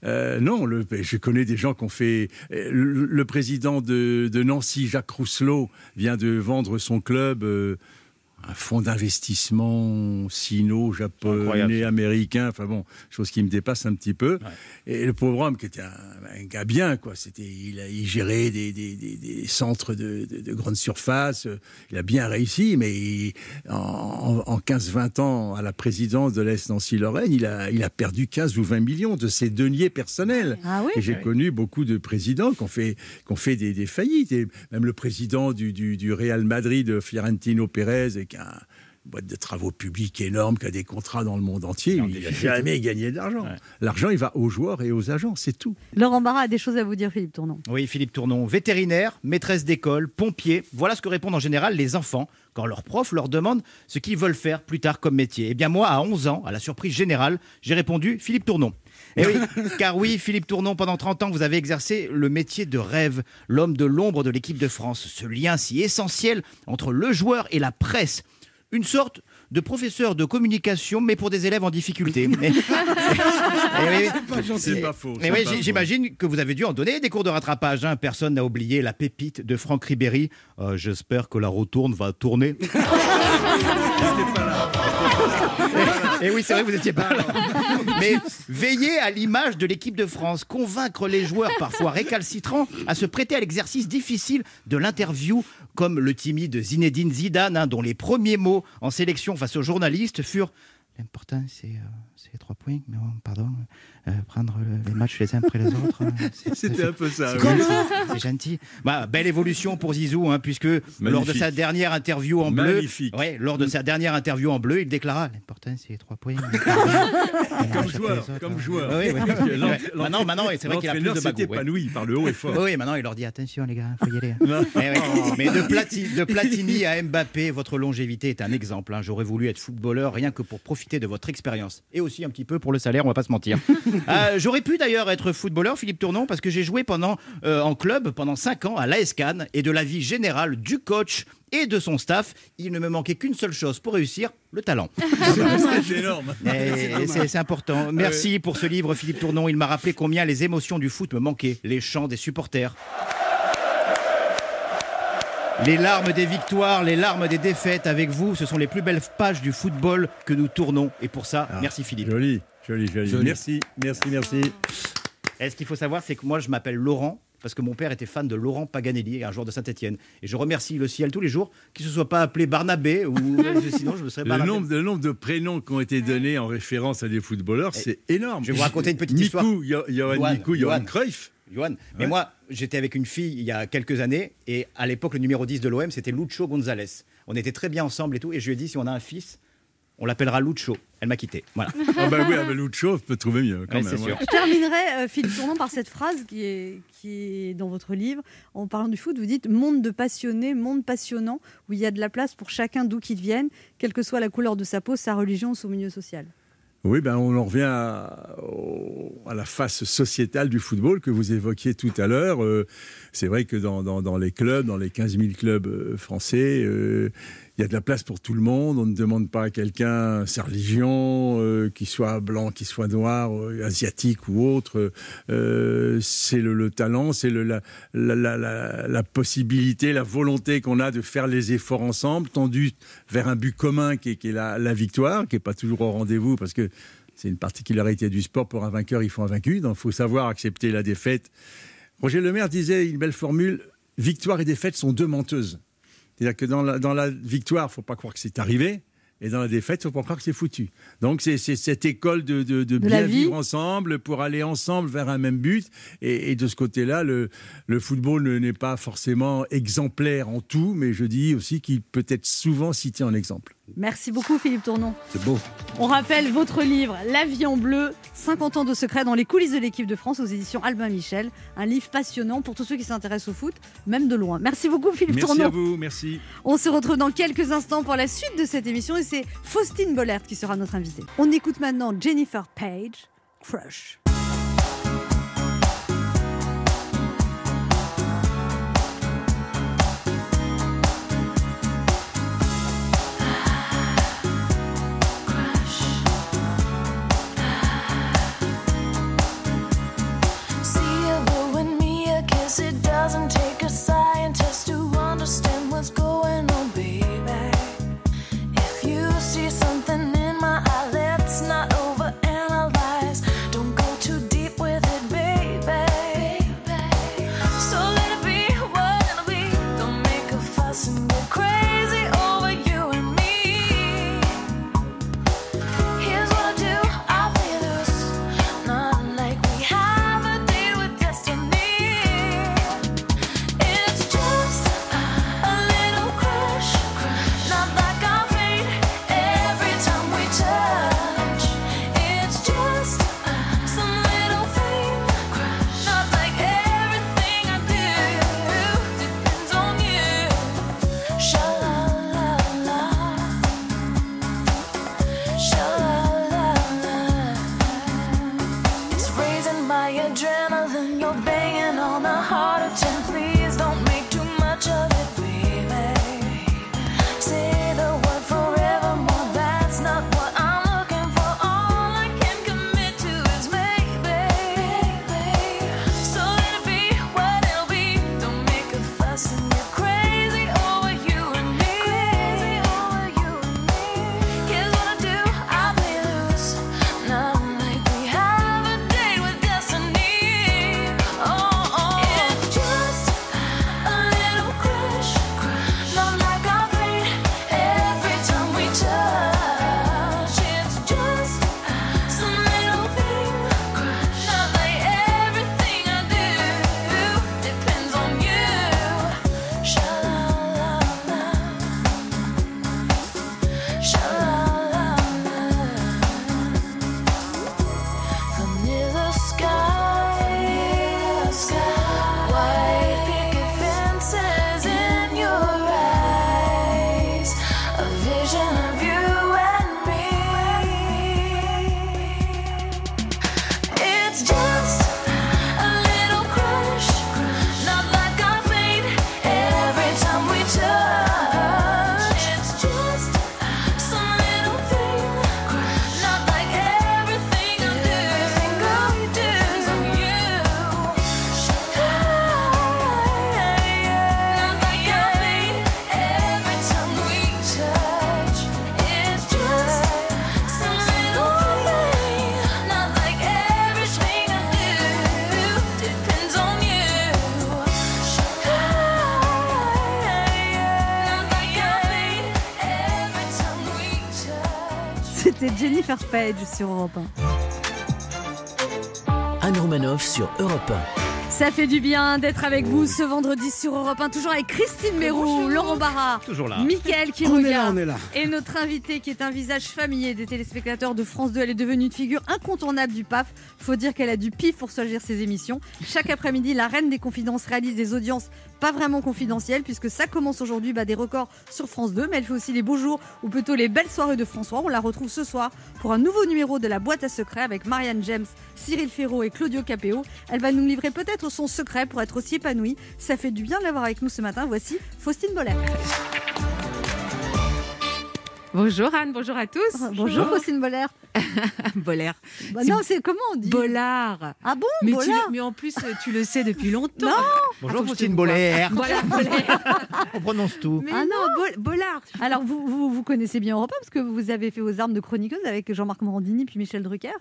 euh, non, le- je connais des gens qui ont fait. euh, Le, le président de, de Nancy, Jacques Rousselot, vient de vendre son club. euh, un fonds d'investissement sino-japonais, américain, enfin bon, chose qui me dépasse un petit peu. Et le pauvre homme, qui était un, un gars bien, quoi, c'était, il, a, il gérait des, des- des- des centres de, de, de grande surface, euh, il a bien réussi, mais il- en, en 15-20 ans à la présidence de l'Est Nancy-Lorraine, il a, il a perdu 15 ou 20 millions de ses deniers personnels. Ah oui Et j'ai Oui. connu beaucoup de présidents qui ont fait, qui ont fait des, des faillites. Et même le président du, du, du Real Madrid, Fiorentino Pérez, qui a une boîte de travaux publics énorme, qui a des contrats dans le monde entier, En il n'a jamais gagné d'argent. Ouais. L'argent, il va aux joueurs et aux agents, c'est tout. Laurent Barra a des choses à vous dire, Philippe Tournon. Oui, Philippe Tournon, vétérinaire, maîtresse d'école, pompier. Voilà ce que répondent en général les enfants quand leur prof leur demande ce qu'ils veulent faire plus tard comme métier. Eh bien moi, à 11 ans, à la surprise générale, j'ai répondu Philippe Tournon. Eh oui, car oui, Philippe Tournon, pendant 30 ans, vous avez exercé le métier de rêve, l'homme de l'ombre de l'équipe de France, ce lien si essentiel entre le joueur et la presse. Une sorte de professeur de communication, mais pour des élèves en difficulté. Eh- eh. C'est pas faux. Mais c'est oui, pas j- faux. j'imagine que vous avez dû en donner des cours de rattrapage. hein. Personne n'a oublié la pépite de Franck Ribéry. Euh, J'espère que la retourne va tourner. Et oui, c'est vrai, vous n'étiez pas là. Mais veillez à l'image de l'équipe de France, convaincre les joueurs parfois récalcitrants à se prêter à l'exercice difficile de l'interview, comme le timide Zinedine Zidane, hein, dont les premiers mots en sélection face aux journalistes furent L'important, c'est euh, c'est les trois points, mais bon, pardon, prendre le- les matchs les uns après les autres. hein, C'était un peu ça. c'est- oui. gentil. Bah, belle évolution pour Zizou, hein, puisque lors de sa dernière interview en bleu, Magnifique. ouais, lors de sa dernière interview en bleu, il déclara l'important c'est les trois points. Comme joueur, comme joueur. Oui, l'en- Ouais. Maintenant, maintenant, c'est vrai qu'il a plus de bagou. ouais. épanoui par le haut et fort. Oui, maintenant il leur dit attention les gars, faut y aller. Non. Eh ouais. Mais de, Plati- de Platini à Mbappé, votre longévité est un exemple. hein. J'aurais voulu être footballeur rien que pour profiter de votre expérience et aussi aussi un petit peu pour le salaire, on va pas se mentir. Euh, J'aurais pu d'ailleurs être footballeur, Philippe Tournon, parce que j'ai joué pendant euh, en club pendant 5 ans à l'AS Cannes et de la vie générale du coach et de son staff, il ne me manquait qu'une seule chose pour réussir, le talent. C'est énorme. Et C'est c'est important. Merci pour ce livre, Philippe Tournon. Il m'a rappelé combien les émotions du foot me manquaient, les chants des supporters. Les larmes des victoires, les larmes des défaites avec vous, ce sont les plus belles pages du football que nous tournons. Et pour ça, merci Philippe. Joli, joli, joli. Joli. Merci, merci, merci. Et ce qu'il faut savoir, c'est que moi, je m'appelle Laurent parce que mon père était fan de Laurent Paganelli, un joueur de Saint-Etienne. Et je remercie le ciel tous les jours qu'il ne se soit pas appelé Barnabé, ou sinon je me serais Le Barnabé. nombre, le nombre de prénoms qui ont été donnés en référence à des footballeurs, c'est énorme. je vais vous raconter une petite histoire. Johan Miku, Johan Johan. Cruyff. Johan. Mais Ouais. moi, j'étais avec une fille il y a quelques années, et à l'époque, le numéro 10 de l'OM, c'était Lucho González. On était très bien ensemble et tout, et je lui ai dit, si on a un fils, on l'appellera Lucho. Elle m'a quitté. Voilà. Ah bah oui, avec Lucho, on peut trouver mieux quand Ouais, même. Je terminerai, euh, Philippe Tournon, par cette phrase qui est, qui est dans votre livre. En parlant du foot, vous dites monde de passionnés, monde passionnant, où il y a de la place pour chacun d'où qu'il vienne, quelle que soit la couleur de sa peau, sa religion ou son milieu social. Oui, ben on en revient à, la face sociétale du football que vous évoquiez tout à l'heure. Euh, c'est vrai que dans, dans- dans les clubs, dans les 15 000 clubs euh, français, euh, il y a de la place pour tout le monde. On ne demande pas à quelqu'un sa religion, euh, qu'il soit blanc, qu'il soit noir, euh, asiatique ou autre. Euh, c'est le, le talent, c'est la, possibilité, la volonté qu'on a de faire les efforts ensemble, tendus vers un but commun qui est, qui est la victoire, qui n'est pas toujours au rendez-vous parce que c'est une particularité du sport. Pour un vainqueur, il faut un vaincu. Donc, il faut savoir accepter la défaite. Roger Lemaire disait une belle formule victoire et défaite sont deux menteuses. C'est-à-dire que dans la, dans la victoire, il ne faut pas croire que c'est arrivé. Et dans la défaite, il ne faut pas croire que c'est foutu. Donc, c'est cette école de, de- de De la bien vivre ensemble pour aller ensemble vers un même but. Et, et de ce côté-là, le, le football ne- n'est pas forcément exemplaire en tout, mais je dis aussi qu'il peut être souvent cité en exemple. Merci beaucoup, Philippe Tournon. C'est beau. On rappelle votre livre La vie en bleu, 50 ans de secret dans les coulisses de l'équipe de France aux éditions Albin Michel. Un livre passionnant pour tous ceux qui s'intéressent au foot, même de loin. Merci beaucoup, Philippe Merci Tournon. à vous, merci. On se retrouve dans quelques instants pour la suite de cette émission et c'est Faustine Bollert qui sera notre invitée. On écoute maintenant Jennifer Page, Crush. Page sur Europe 1. Anne Romanoff sur Europe 1. Ça fait du bien d'être avec vous ce vendredi sur Europe 1, toujours avec Christine Mérou, Laurent Barra, Toujours là. Mickaël qui On est là, regarde. on est là. Et notre invité qui est un visage familier des téléspectateurs de France 2, elle est devenue une figure incontournable du PAF. Faut dire qu'elle a du pif pour choisir ses émissions. Chaque après-midi, la reine des confidences réalise des audiences pas vraiment confidentielles puisque ça commence aujourd'hui, bat des records sur France 2, mais elle fait aussi les beaux jours ou plutôt les belles soirées de François. On la retrouve ce soir pour un nouveau numéro de la boîte à secrets avec Marianne James, Cyril Ferraud et Claudio Capéo. Elle va nous livrer peut-être son secret pour être aussi épanouie. Ça fait du bien de l'avoir avec nous ce matin. Voici Faustine Boller. Bonjour Anne, bonjour à tous. Bonjour Faustine Boller. Bollard. Bah non, c'est comment on dit Bollard. Ah bon Mais, tu Bollard le- mais en plus, euh, tu le sais depuis longtemps. Non. Bonjour Faustine vois. Boller. Voilà, Bollard. On prononce tout. Mais Ah non, Bol- Bollard. Alors, vous, vous, vous connaissez bien Europe 1 parce que vous avez fait vos armes de chroniqueuse avec Jean-Marc Morandini puis Michel Drucker.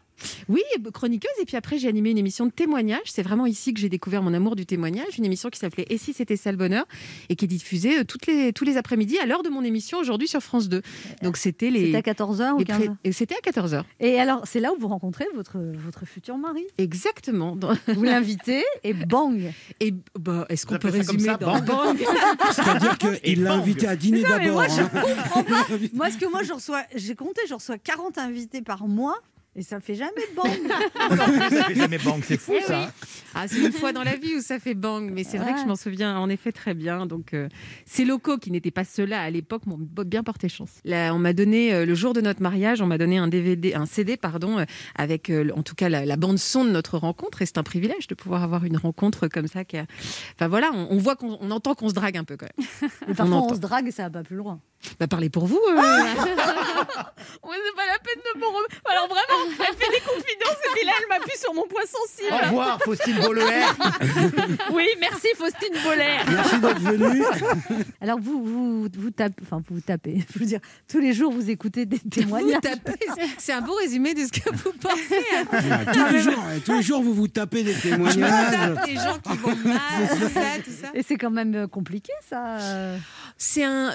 Oui, chroniqueuse. Et puis après, j'ai animé une émission de témoignage. C'est vraiment ici que j'ai découvert mon amour du témoignage. Une émission qui s'appelait Et si c'était ça le bonheur et qui est diffusée euh, toutes les, tous les après-midi à l'heure de mon émission aujourd'hui sur France 2. Donc c'était les. C'était à 14h ou les 15h pré- et C'était à 14h. Et alors, c'est là où vous rencontrez votre, votre futur mari? Exactement. Dans- Vous l'invitez et bang Et bah, est-ce qu'on peut résumer ça, dans bang bang? C'est-à-dire qu'il l'a invité à dîner d'abord. moi, je hein. comprends pas. Moi, parce que moi, je reçois, j'ai compté, je reçois 40 invités par mois et ça fait jamais bang. Ça fait jamais bang, c'est fou Eh ça. oui. Ah, c'est une fois dans la vie où ça fait bang, mais c'est vrai que je m'en souviens en effet très bien. Donc, euh, ces locaux qui n'étaient pas ceux-là à l'époque m'ont bien porté chance. Là, on m'a donné euh, le jour de notre mariage, on m'a donné un DVD, un CD, pardon, euh, avec en tout cas la, la bande son de notre rencontre. Et c'est un privilège de pouvoir avoir une rencontre comme ça. Qui a... Enfin voilà, on, on voit qu'on on entend qu'on se drague un peu quand même. Mais parfois, on, entend. se drague et ça va pas plus loin. Bah, parlez pour vous. euh. Ouais, c'est pas la peine de me remettre. Alors vraiment, elle fait des confidences et puis là, elle m'appuie sur mon point sensible. Au revoir Faustine Boller. Oui, merci Faustine Boller. Merci d'être venu. Alors vous, vous, vous tapez, enfin vous tapez. Je veux dire, tous les jours vous écoutez des Vous témoignages. tapez, c'est un beau résumé de ce que vous pensez. hein. tous, les jours, tous les jours, vous vous tapez des témoignages. Des gens qui vont mal, tout ça, tout ça. Et c'est quand même euh, compliqué ça. euh. C'est un.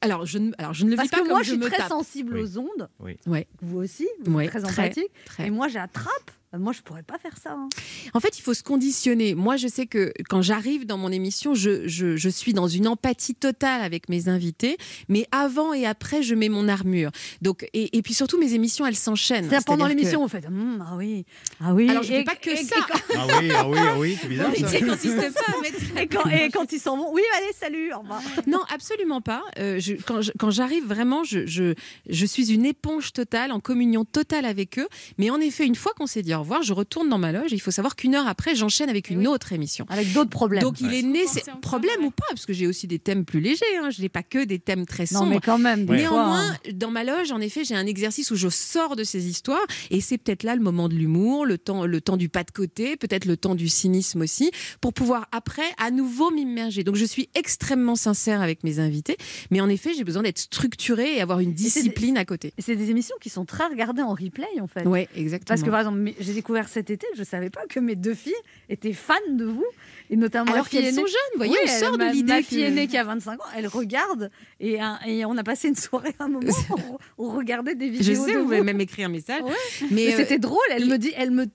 Alors je ne, alors je ne le Parce vis pas que comme moi, je je suis me très tape. sensible Oui. aux ondes. Ouais. Vous aussi, vous Ouais, êtes très très, empathique. très. Et moi, j'attrape. Moi, je pourrais pas faire ça. hein. En fait, il faut se conditionner. Moi, je sais que quand j'arrive dans mon émission, je, je, je suis dans une empathie totale avec mes invités, mais avant et après, je mets mon armure. Donc, et, et puis surtout, mes émissions, elles s'enchaînent. C'est-à-dire pendant C'est-à-dire que- l'émission, vous faites Hum, ah oui, ah oui. Alors, je Et- fais pas que et- ça. Et quand, Ah oui, ah oui, ah oui, c'est bizarre ça. L'amitié consiste pas à mettre et quand- et quand ils s'en vont, oui, allez, salut, au revoir. Non, absolument pas. Euh, je- quand je- quand j'arrive vraiment, je, je, je suis une éponge totale, en communion totale avec eux. Mais en effet, une fois qu'on s'est dit au revoir, je retourne dans ma loge. Et il faut savoir qu'une heure après, j'enchaîne avec une autre émission. Avec d'autres problèmes. Donc il est né, c'est problème ou pas, parce que j'ai aussi des thèmes plus légers. Hein. Je n'ai pas que des thèmes très non, sombres. mais quand même, fois, Néanmoins, hein. dans ma loge, en effet, j'ai un exercice où je sors de ces histoires et c'est peut-être là le moment de l'humour, le temps, le temps du pas de côté, peut-être le temps du cynisme aussi, pour pouvoir après à nouveau m'immerger. Donc je suis extrêmement sincère avec mes invités, mais en effet, j'ai besoin d'être structurée et avoir une discipline à côté. C'est des émissions qui sont très regardées en replay, en fait. Ouais, exactement. Parce que par exemple, j'ai découvert cet été, je savais pas que mes deux filles étaient fans de vous, et notamment alors qu'elles sont jeunes, vous voyez, Oui, on elle- sort de l'idée Ma que- fille aînée qui a 25 ans, elle regarde et, un- et on a passé une soirée un moment où on regardait des Je vidéos sais, de vous pouvez même écrire un message. Ouais. Mais Mais euh, c'était drôle, elle me dit, elle me dit,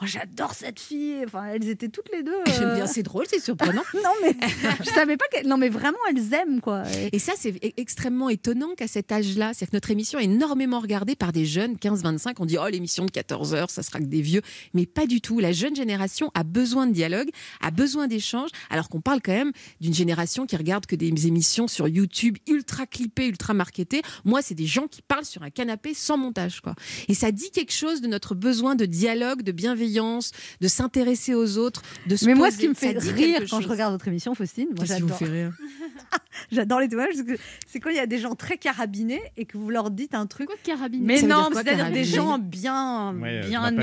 oh, j'adore cette fille. Enfin, elles étaient toutes les deux. j'aime euh, bien, c'est drôle, c'est surprenant. non mais je savais pas qu'elles. Non mais vraiment, elles aiment quoi. Et- Et ça, c'est e- extrêmement étonnant qu'à cet âge-là, c'est que notre émission est énormément regardée par des jeunes, 15-25. On dit, oh, l'émission de 14 heures, ça sera que des vieux. Mais pas du tout. La jeune génération a besoin de dialogue, a besoin d'échanges, alors qu'on parle quand même d'une génération qui regarde que des émissions sur YouTube ultra clippées, ultra marketées. Moi, c'est des gens qui parlent sur un canapé sans montage, quoi. Et ça dit quelque chose de notre besoin de dialogue, de bienveillance, de s'intéresser aux autres, de se Mais moi, poser. ce qui me fait rire quand je regarde votre émission, Faustine, moi j'adore. fait rire? J'adore les témoignages parce que c'est quand il y a des gens très carabinés et que vous leur dites un truc. Quoi, carabine Mais non, c'est-à-dire des gens bien, Ouais, bien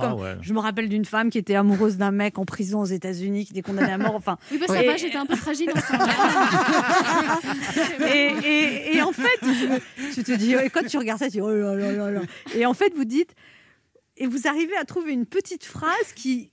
Comme, ouais. Je me rappelle d'une femme qui était amoureuse d'un mec en prison aux États-Unis qui était condamné à mort. Enfin, Oui, bah ça Ouais. va, j'étais un peu fragile en ce moment. et, et- et en fait, tu te dis, et quand tu regardes ça, tu dis, oh là là là là. Et en fait, vous dites, et vous arrivez à trouver une petite phrase qui,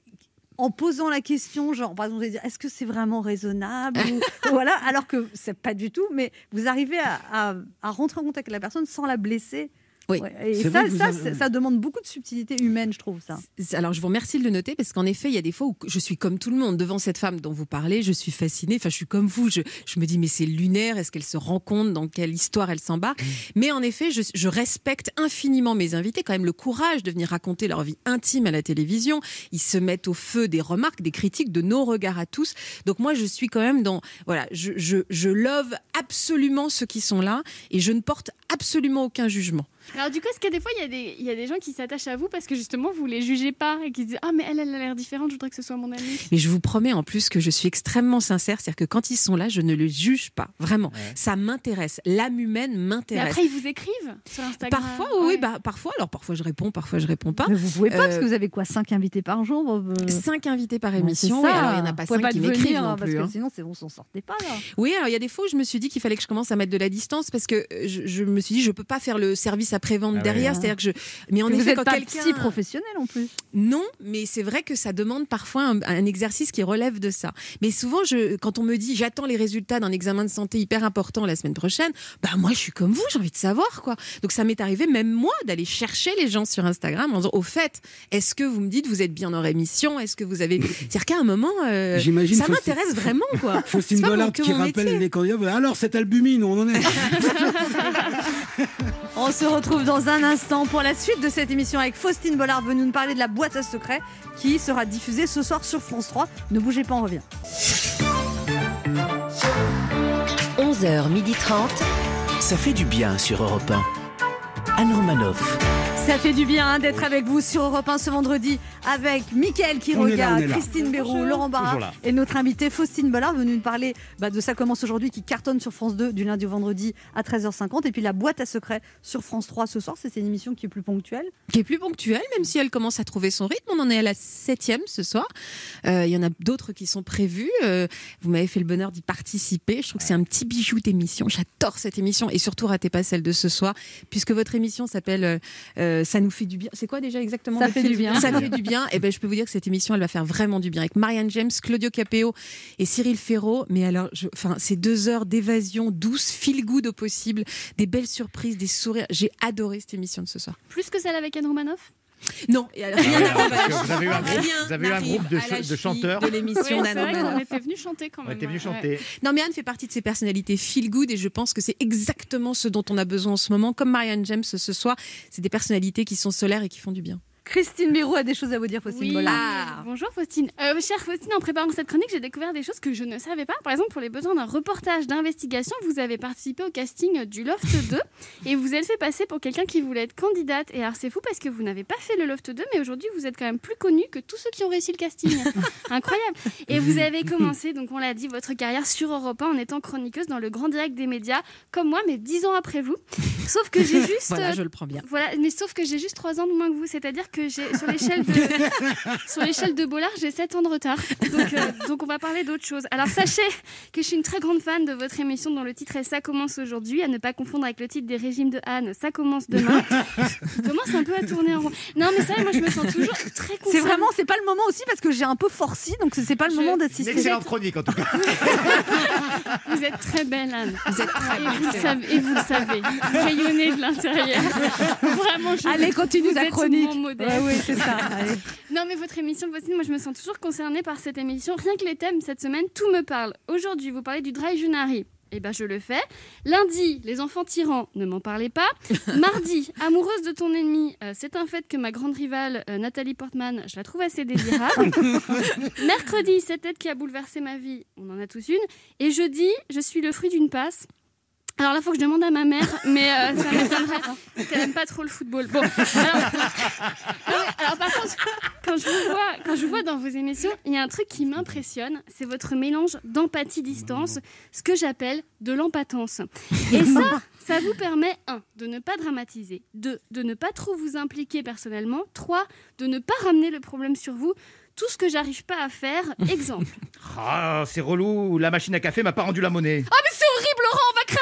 en posant la question, genre, par exemple, est-ce que c'est vraiment raisonnable ou- Voilà, alors que c'est pas du tout, mais vous arrivez à, à- à rentrer en contact avec la personne sans la blesser. Oui. Ouais, Et ça, ça, avez- ça demande beaucoup de subtilité humaine, je trouve ça. Alors, je vous remercie de le noter parce qu'en effet, il y a des fois où je suis comme tout le monde devant cette femme dont vous parlez. Je suis fascinée. Enfin, je suis comme vous. Je, je me dis, mais c'est lunaire. Est-ce qu'elle se rend compte dans quelle histoire elle s'embarque? Mais en effet, je, je respecte infiniment mes invités. Quand même, le courage de venir raconter leur vie intime à la télévision. Ils se mettent au feu des remarques, des critiques, de nos regards à tous. Donc, moi, je suis quand même dans. Voilà, je, je, je love absolument ceux qui sont là et je ne porte absolument aucun jugement. Alors du coup, est-ce que des fois, il y, a des- il y a des gens qui s'attachent à vous parce que justement, vous les jugez pas et qui se disent Ah, mais elle, elle a l'air différente, je voudrais que ce soit mon amie? Mais je vous promets en plus que je suis extrêmement sincère, c'est-à-dire que quand ils sont là, je ne les juge pas, vraiment. Ça m'intéresse, l'âme humaine Mais m'intéresse. après, ils vous écrivent sur Instagram. Parfois, oui, bah, parfois. Alors parfois je réponds, parfois je réponds pas. Mais vous pouvez pas, parce Euh, que vous avez quoi 5 invités par jour euh, Cinq invités par Ouais, émission. ça. alors il n'y en a pas Vous pouvez cinq pas qui devenir, m'écrivent hein, non parce plus. que hein. sinon, c'est- on s'en sortait pas là. Oui, alors il y a des fois où je me suis dit qu'il fallait que je commence à mettre de la distance parce que je, je me suis dit je peux pas faire le service après-vente Ah ouais. derrière. C'est-à-dire que je. Mais en vous effet, êtes quand quelqu'un. psy professionnel en plus. Non, mais c'est vrai que ça demande parfois un, un exercice qui relève de ça. Mais souvent, je, quand on me dit j'attends les résultats d'un examen de santé hyper important la semaine prochaine, bah moi je suis comme vous, j'ai envie de savoir quoi. Donc ça m'est arrivé même moi d'aller chercher les gens sur Instagram en disant au fait, est-ce que vous me dites vous êtes bien en rémission? Est-ce que vous avez C'est-à-dire qu'à un moment, euh, J'imagine ça m'intéresse vraiment quoi. Faustine Bollard qui rappelle métier. les candidats. Alors, cette albumine, on en est? On se retrouve dans un instant pour la suite de cette émission avec Faustine Bollard venue nous parler de la boîte à secrets qui sera diffusée ce soir sur France 3. Ne bougez pas, on revient. 11h30. Ça fait du bien sur Europe 1. Anne Romanoff. Ça fait du bien hein, d'être avec vous sur Europe 1 ce vendredi avec Mickaël qui regarde. Christine Béroux, Laurent Barra et notre invitée Faustine Bollard venue nous parler bah, de Ça commence aujourd'hui qui cartonne sur France 2 du lundi au vendredi à 13h50 et puis la boîte à secrets sur France 3 ce soir. C'est une émission qui est plus ponctuelle. qui est plus ponctuelle, même si elle commence à trouver son rythme. On en est à la septième ce soir. Euh, Il y en a d'autres qui sont prévues. Euh, vous m'avez fait le bonheur d'y participer. Je trouve que c'est un petit bijou d'émission. J'adore cette émission et surtout ratez pas celle de ce soir, puisque votre émission s'appelle euh, euh, Ça nous fait du bien. C'est quoi déjà exactement Ça fait du bien. Ça fait du bien. Et ben je peux vous dire que cette émission, elle va faire vraiment du bien avec Marianne James, Claudio Capéo et Cyril Ferraud. Mais alors, je- enfin, c'est deux heures d'évasion douce, feel good au possible, des belles surprises, des sourires. J'ai adoré cette émission de ce soir. Plus que celle avec Anne Romanoff? Non, et alors, rien Ah à la vous avez eu un groupe- Rien vous avez eu un n'arrive groupe de ch- de chanteurs. de l'émission Oui, Romanoff. était venu chanter quand On même. était venu ouais. chanter. Non, mais Anne fait partie de ces personnalités feel good et je pense que c'est exactement ce dont on a besoin en ce moment. Comme Marianne James ce soir, c'est des personnalités qui sont solaires et qui font du bien. Christine Béroux a des choses à vous dire, Faustine Oui. Ah. Bonjour Faustine. Euh, chère Faustine, en préparant cette chronique, j'ai découvert des choses que je ne savais pas. Par exemple, pour les besoins d'un reportage d'investigation, vous avez participé au casting du Loft 2 et vous êtes fait passer pour quelqu'un qui voulait être candidate. Et alors c'est fou parce que vous n'avez pas fait le Loft 2, mais aujourd'hui vous êtes quand même plus connu que tous ceux qui ont réussi le casting. Incroyable. Et vous avez commencé, donc on l'a dit, votre carrière sur Europe 1 en étant chroniqueuse dans le grand direct des médias, comme moi, mais dix ans après vous. Sauf que j'ai juste Voilà, je le prends bien. voilà, mais sauf que j'ai juste 3 ans de moins que vous, c'est-à-dire que j'ai sur l'échelle de sur l'échelle de Bollard, j'ai 7 ans de retard. Donc, euh, donc on va parler d'autre chose. Alors sachez que je suis une très grande fan de votre émission dont le titre est Ça commence aujourd'hui, à ne pas confondre avec le titre des régimes de Anne, Ça commence demain. Je commence un peu à tourner en rond. Non mais ça, moi je me sens toujours très C'est vraiment, c'est pas le moment aussi parce que j'ai un peu forci, donc c'est pas le Je- moment d'assister. excellente chronique en tout cas. Vous êtes très belle Anne. Vous êtes très Et belle, vous, savez, et vous le savez, rayonnez de l'intérieur. Vraiment, je Allez, continue ta chronique. mon modèle. Ouais, oui, c'est ça. Allez. Non, mais votre émission, Faustine, moi je me sens toujours concernée par cette émission. Rien que les thèmes cette semaine, tout me parle. Aujourd'hui, vous parlez du dry Junari. Eh ben, je le fais. Lundi, les enfants tyrans, ne m'en parlez pas. Mardi, amoureuse de ton ennemi, euh, c'est un fait que ma grande rivale, euh, Nathalie Portman, je la trouve assez désirable. Mercredi, cette tête qui a bouleversé ma vie, on en a tous une. Et jeudi, je suis le fruit d'une passe. Alors là, il faut que je demande à ma mère, mais euh, ça m'étonnerait, parce qu'elle n'aime pas trop le football. Bon, alors, par contre, quand je, vous vois, quand je vous vois dans vos émissions, il y a un truc qui m'impressionne, c'est votre mélange d'empathie-distance, ce que j'appelle de l'empatence. Et ça, ça vous permet, un, de ne pas dramatiser, deux, de ne pas trop vous impliquer personnellement, trois, de ne pas ramener le problème sur vous. Tout ce que j'arrive pas à faire, exemple. Ah, c'est relou, la machine à café m'a pas rendu la monnaie. Oh mais c'est horrible Laurent, on va créer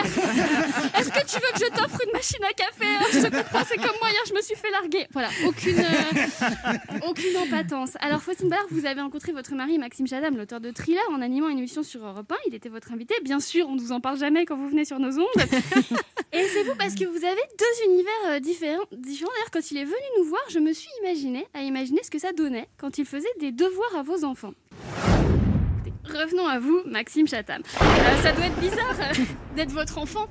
Est-ce que tu veux que je t'offre une machine à café hein Je te comprends, c'est comme moi hier, je me suis fait larguer. Voilà, aucune, euh, aucune empatence. Alors Faustine Ballard, vous avez rencontré votre mari Maxime Chadam, l'auteur de Thriller, en animant une émission sur Europe 1. Il était votre invité. Bien sûr, on ne vous en parle jamais quand vous venez sur nos ondes. Et c'est vous parce que vous avez deux univers euh, différents. différents. D'ailleurs, quand il est venu nous voir, je me suis imaginé à imaginer ce que ça donnait quand il faisait des devoirs à vos enfants. Revenons à vous, Maxime Chatham. Euh, ça doit être bizarre euh, d'être votre enfant.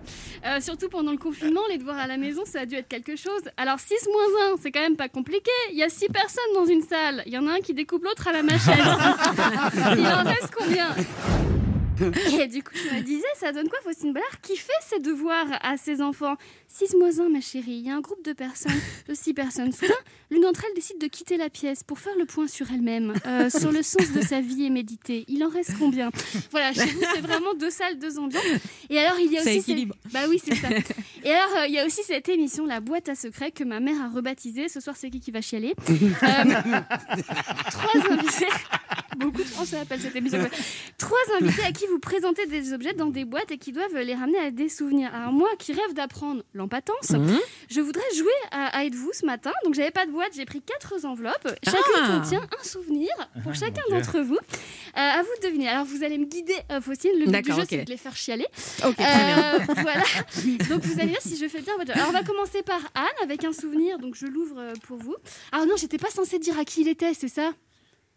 Euh, surtout pendant le confinement, les devoirs à la maison, ça a dû être quelque chose. Alors 6 moins 1, c'est quand même pas compliqué. Il y a 6 personnes dans une salle. Il y en a un qui découpe l'autre à la machette. Il en reste combien? et du coup, je me disais, ça donne quoi Faustine Bollard qui fait ses devoirs à ses enfants? 6 moins 1, ma chérie. Il y a un groupe de personnes, de 6 personnes. Soudain, l'une d'entre elles décide de quitter la pièce pour faire le point sur elle-même, euh, sur le sens de sa vie et méditer. Il en reste combien? Voilà, chez vous, c'est vraiment deux salles, deux ambiances. Et alors, il y a aussi. équilibre. Bah oui, c'est ça. Et alors, euh, il y a aussi cette émission, La boîte à secrets, que ma mère a rebaptisée. Ce soir, c'est qui qui va chialer? Euh, Trois invités. Beaucoup de Français appellent cette émission. Trois invités à qui vous présentez des objets dans des boîtes et qui doivent les ramener à des souvenirs. Alors moi qui rêve d'apprendre l'empatence, Mhm. je voudrais jouer à, à Êtes-vous ce matin. Donc j'avais pas de boîte, j'ai pris quatre enveloppes. Chacune Ah. contient un souvenir pour chacun d'entre vous. Euh, à vous de deviner. Alors vous allez me guider, euh, Faustine. Le but du jeu, c'est de les faire chialer. Ok, très Euh, voilà. Donc vous allez dire si je fais bien votre job. Alors on va commencer par Anne avec un souvenir. Donc je l'ouvre euh, pour vous. Alors non, j'étais pas censée dire à qui il était, c'est ça?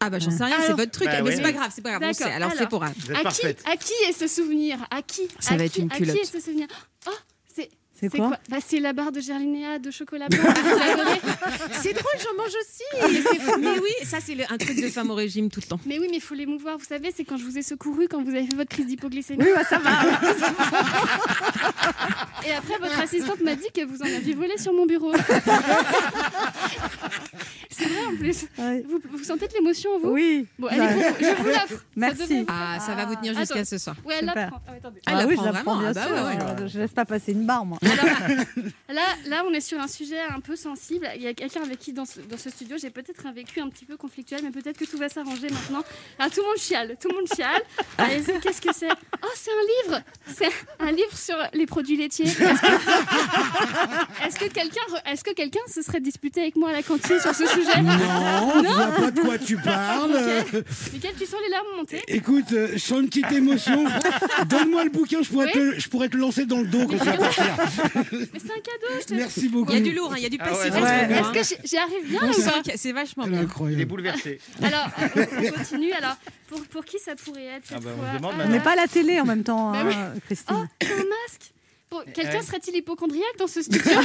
Ah bah j'en sais rien, c'est Alors- votre truc. Bah mais oui. c'est pas grave, c'est pas grave. on D'accord. sait. Alors, c'est pour. Vous êtes à qui, parfaite. à qui est ce souvenir? À qui Ça À va qui- être une À culotte. qui est ce souvenir? Oh, c'est. Quoi bah, C'est la barre de Gerlinéa de chocolat blanc. C'est drôle, j'en mange aussi. Mais oui, ça c'est un truc de femme au régime tout le temps. Mais oui, mais il faut l'émouvoir. Vous savez, c'est quand je vous ai secouru, quand vous avez fait votre crise d'hypoglycémie. Oui, bah, ça va. Et après, votre assistante m'a dit que vous en aviez volé sur mon bureau. c'est vrai en plus. Vous, vous sentez de l'émotion, vous Oui. Bon, allez, vous- je vous l'offre. Merci. Ah, ça va vous tenir jusqu'à ce soir. Ouais, elle Super. l'apprend. Ah. Elle Ah oui, je l'apprend la prends vraiment. bien Ah bah sûr. ouais, ouais. Je laisse pas passer une barre, moi. Là, là, on est sur un sujet un peu sensible. Il y a quelqu'un avec qui, dans ce, dans ce studio, j'ai peut-être un vécu un petit peu conflictuel, mais peut-être que tout va s'arranger maintenant. Alors, tout le monde chiale, tout le monde chiale. Allez-y, qu'est-ce que c'est? Oh, c'est un livre C'est un livre sur les produits laitiers. Est-ce que, est-ce que quelqu'un est-ce que quelqu'un se serait disputé avec moi à la cantine sur ce sujet? Non, je vois pas de quoi tu parles. Ok. Lesquels tu sens les larmes monter? Écoute, euh, je sens une petite émotion. Donne-moi le bouquin, je pourrais, te, je pourrais te lancer dans le dos quand tu vas partir. Mais c'est un cadeau, je te Merci beaucoup. Il y a du lourd, hein, il y a du Ah ouais, passif. c'est- moment, Est-ce hein. que j'y- arrive bien ou pas C'est vachement bien. Il est incroyable. bouleversé. Alors, on continue. Alors, pour, pour qui ça pourrait être cette Ah bah, on fois demande Ah n'est pas à la télé en même temps, Bah hein, oui. Christine. Oh, c'est un masque Quelqu'un Ouais. serait-il hypochondriaque dans ce studio Oui,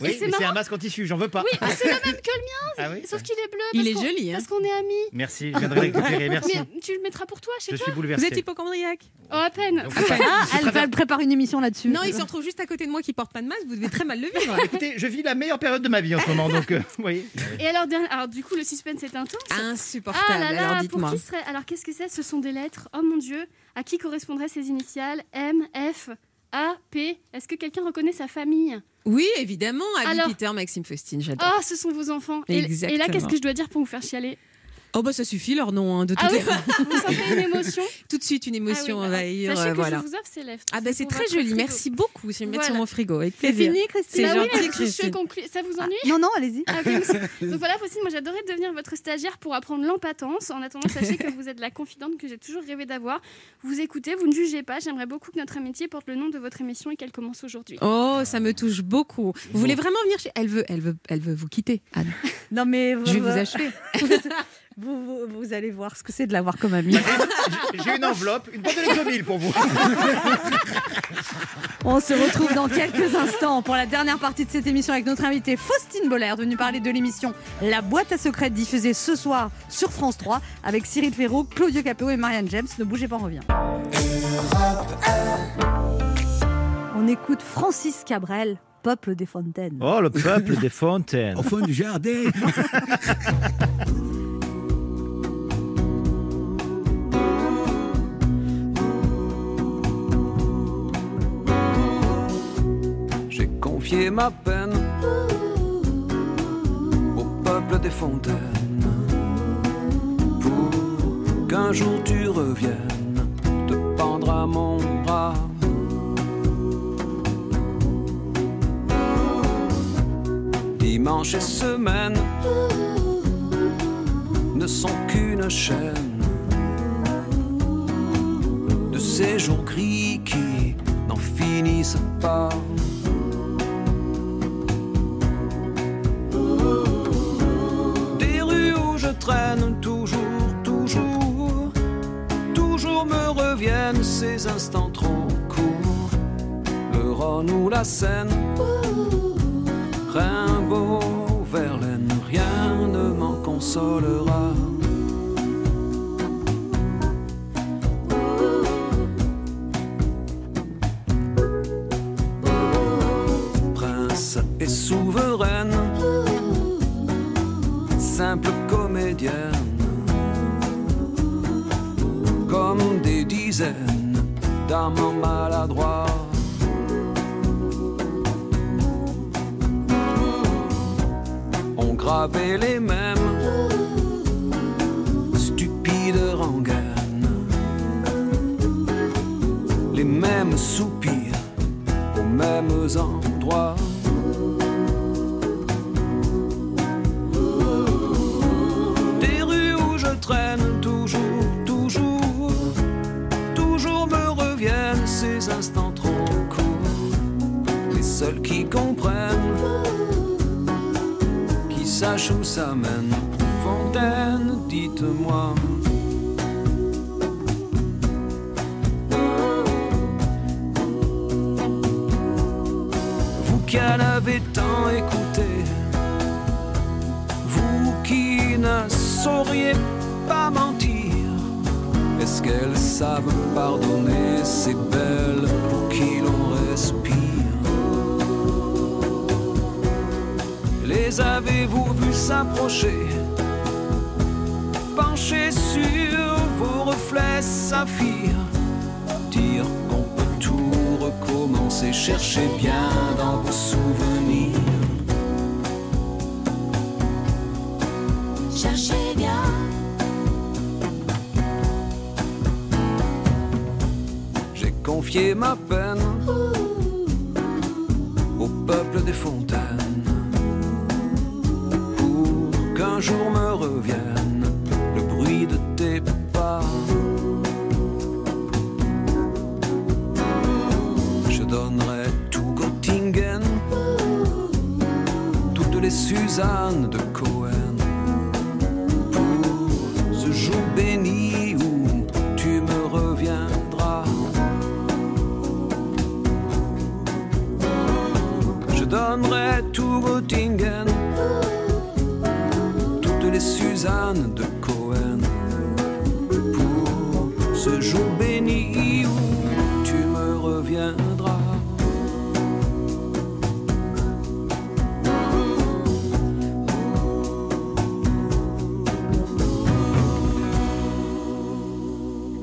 c'est mais c'est marrant. un masque en tissu, j'en veux pas. Oui, ah, c'est le même que le mien, Ah oui sauf qu'il est bleu. Il parce est joli, hein. Parce qu'on est amis. Merci, je viendrai récupérer, merci. Mais tu le mettras pour toi chez Je toi suis Vous bouleversé. êtes hypochondriaque Oh, à peine. Donc, c'est pas- Ah, elle, elle prépare une émission là-dessus. Non, il se retrouve juste à côté de moi qui porte pas de masque. Vous devez très mal le vivre. Écoutez, je vis la meilleure période de ma vie en ce moment, donc euh, vous voyez. Et alors, alors, du coup, le suspense est intense. Insupportable. Ah là là, Alors pour qui serait Alors, qu'est-ce que c'est? Ce sont des lettres. Oh mon Dieu, à qui correspondraient ces initiales? M, F, A, P Est-ce que quelqu'un reconnaît sa famille? Oui, évidemment. Abby Alors- Peter, Maxime Faustine, j'adore. Oh, ce sont vos enfants. Et, et là, qu'est-ce que je dois dire pour vous faire chialer? Oh bah ça suffit leur nom hein, de Ah toutes oui, vous sentez une émotion? Tout de suite une émotion Ah oui, bah, envahir. Sachez que voilà. je vous offre ces lèvres. Ah bah c'est très joli. frigo. Merci beaucoup. Je vais le mettre sur mon frigo avec C'est fini, Christine Bah oui, gentil, mais je- je Christine. conclue. Ça vous ennuie? Non, non, allez-y. Ah. Donc voilà, Faustine, moi j'adorais devenir votre stagiaire pour apprendre l'empatence. En attendant, sachez que vous êtes la confidente que j'ai toujours rêvé d'avoir. Vous écoutez, vous ne jugez pas. J'aimerais beaucoup que notre amitié porte le nom de votre émission et qu'elle commence aujourd'hui. Oh, ça me touche beaucoup. Vous voulez vraiment venir chez Elle veut, elle veut, elle veut vous quitter. Anne. Non, mais Je vais vous achever. Vous, vous, vous allez voir ce que c'est de l'avoir comme ami. J'ai- une enveloppe, une boîte de Lexomil pour vous. On se retrouve dans quelques instants pour la dernière partie de cette émission avec notre invitée Faustine Boller, venue parler de l'émission La boîte à secrets diffusée ce soir sur France 3 avec Cyril Ferraud, Claudio Capéo et Marianne James. Ne bougez pas, on revient. On écoute Francis Cabrel, Peuple des Fontaines. Oh, le peuple des fontaines. Au fond du jardin. Confié ma peine au peuple des fontaines pour qu'un jour tu reviennes te pendre à mon bras. Dimanche et semaine ne sont qu'une chaîne de ces jours gris qui n'en finissent pas. Toujours, toujours, toujours me reviennent ces instants trop courts. Le Rhône ou la Seine, Rimbaud, Verlaine, rien ne m'en consolera. Prince et souveraine, simple comme des dizaines d'amants maladroits. ont gravé les mêmes stupides rengaines, les mêmes soupirs où ça. Fontaine, dites-moi. Vous qui en avez tant écouté, vous qui ne sauriez pas mentir, est-ce qu'elles savent pardonner ces belles qui Les avez-vous vus s'approcher? Pencher sur vos reflets saphirs Dire qu'on peut tout recommencer Cherchez bien dans vos souvenirs. Cherchez bien. J'ai confié ma peine Au peuple des fontaines Je donnerai tout Göttingen Toutes les Suzanne de Cohen. Pour ce jour béni où tu me reviendras.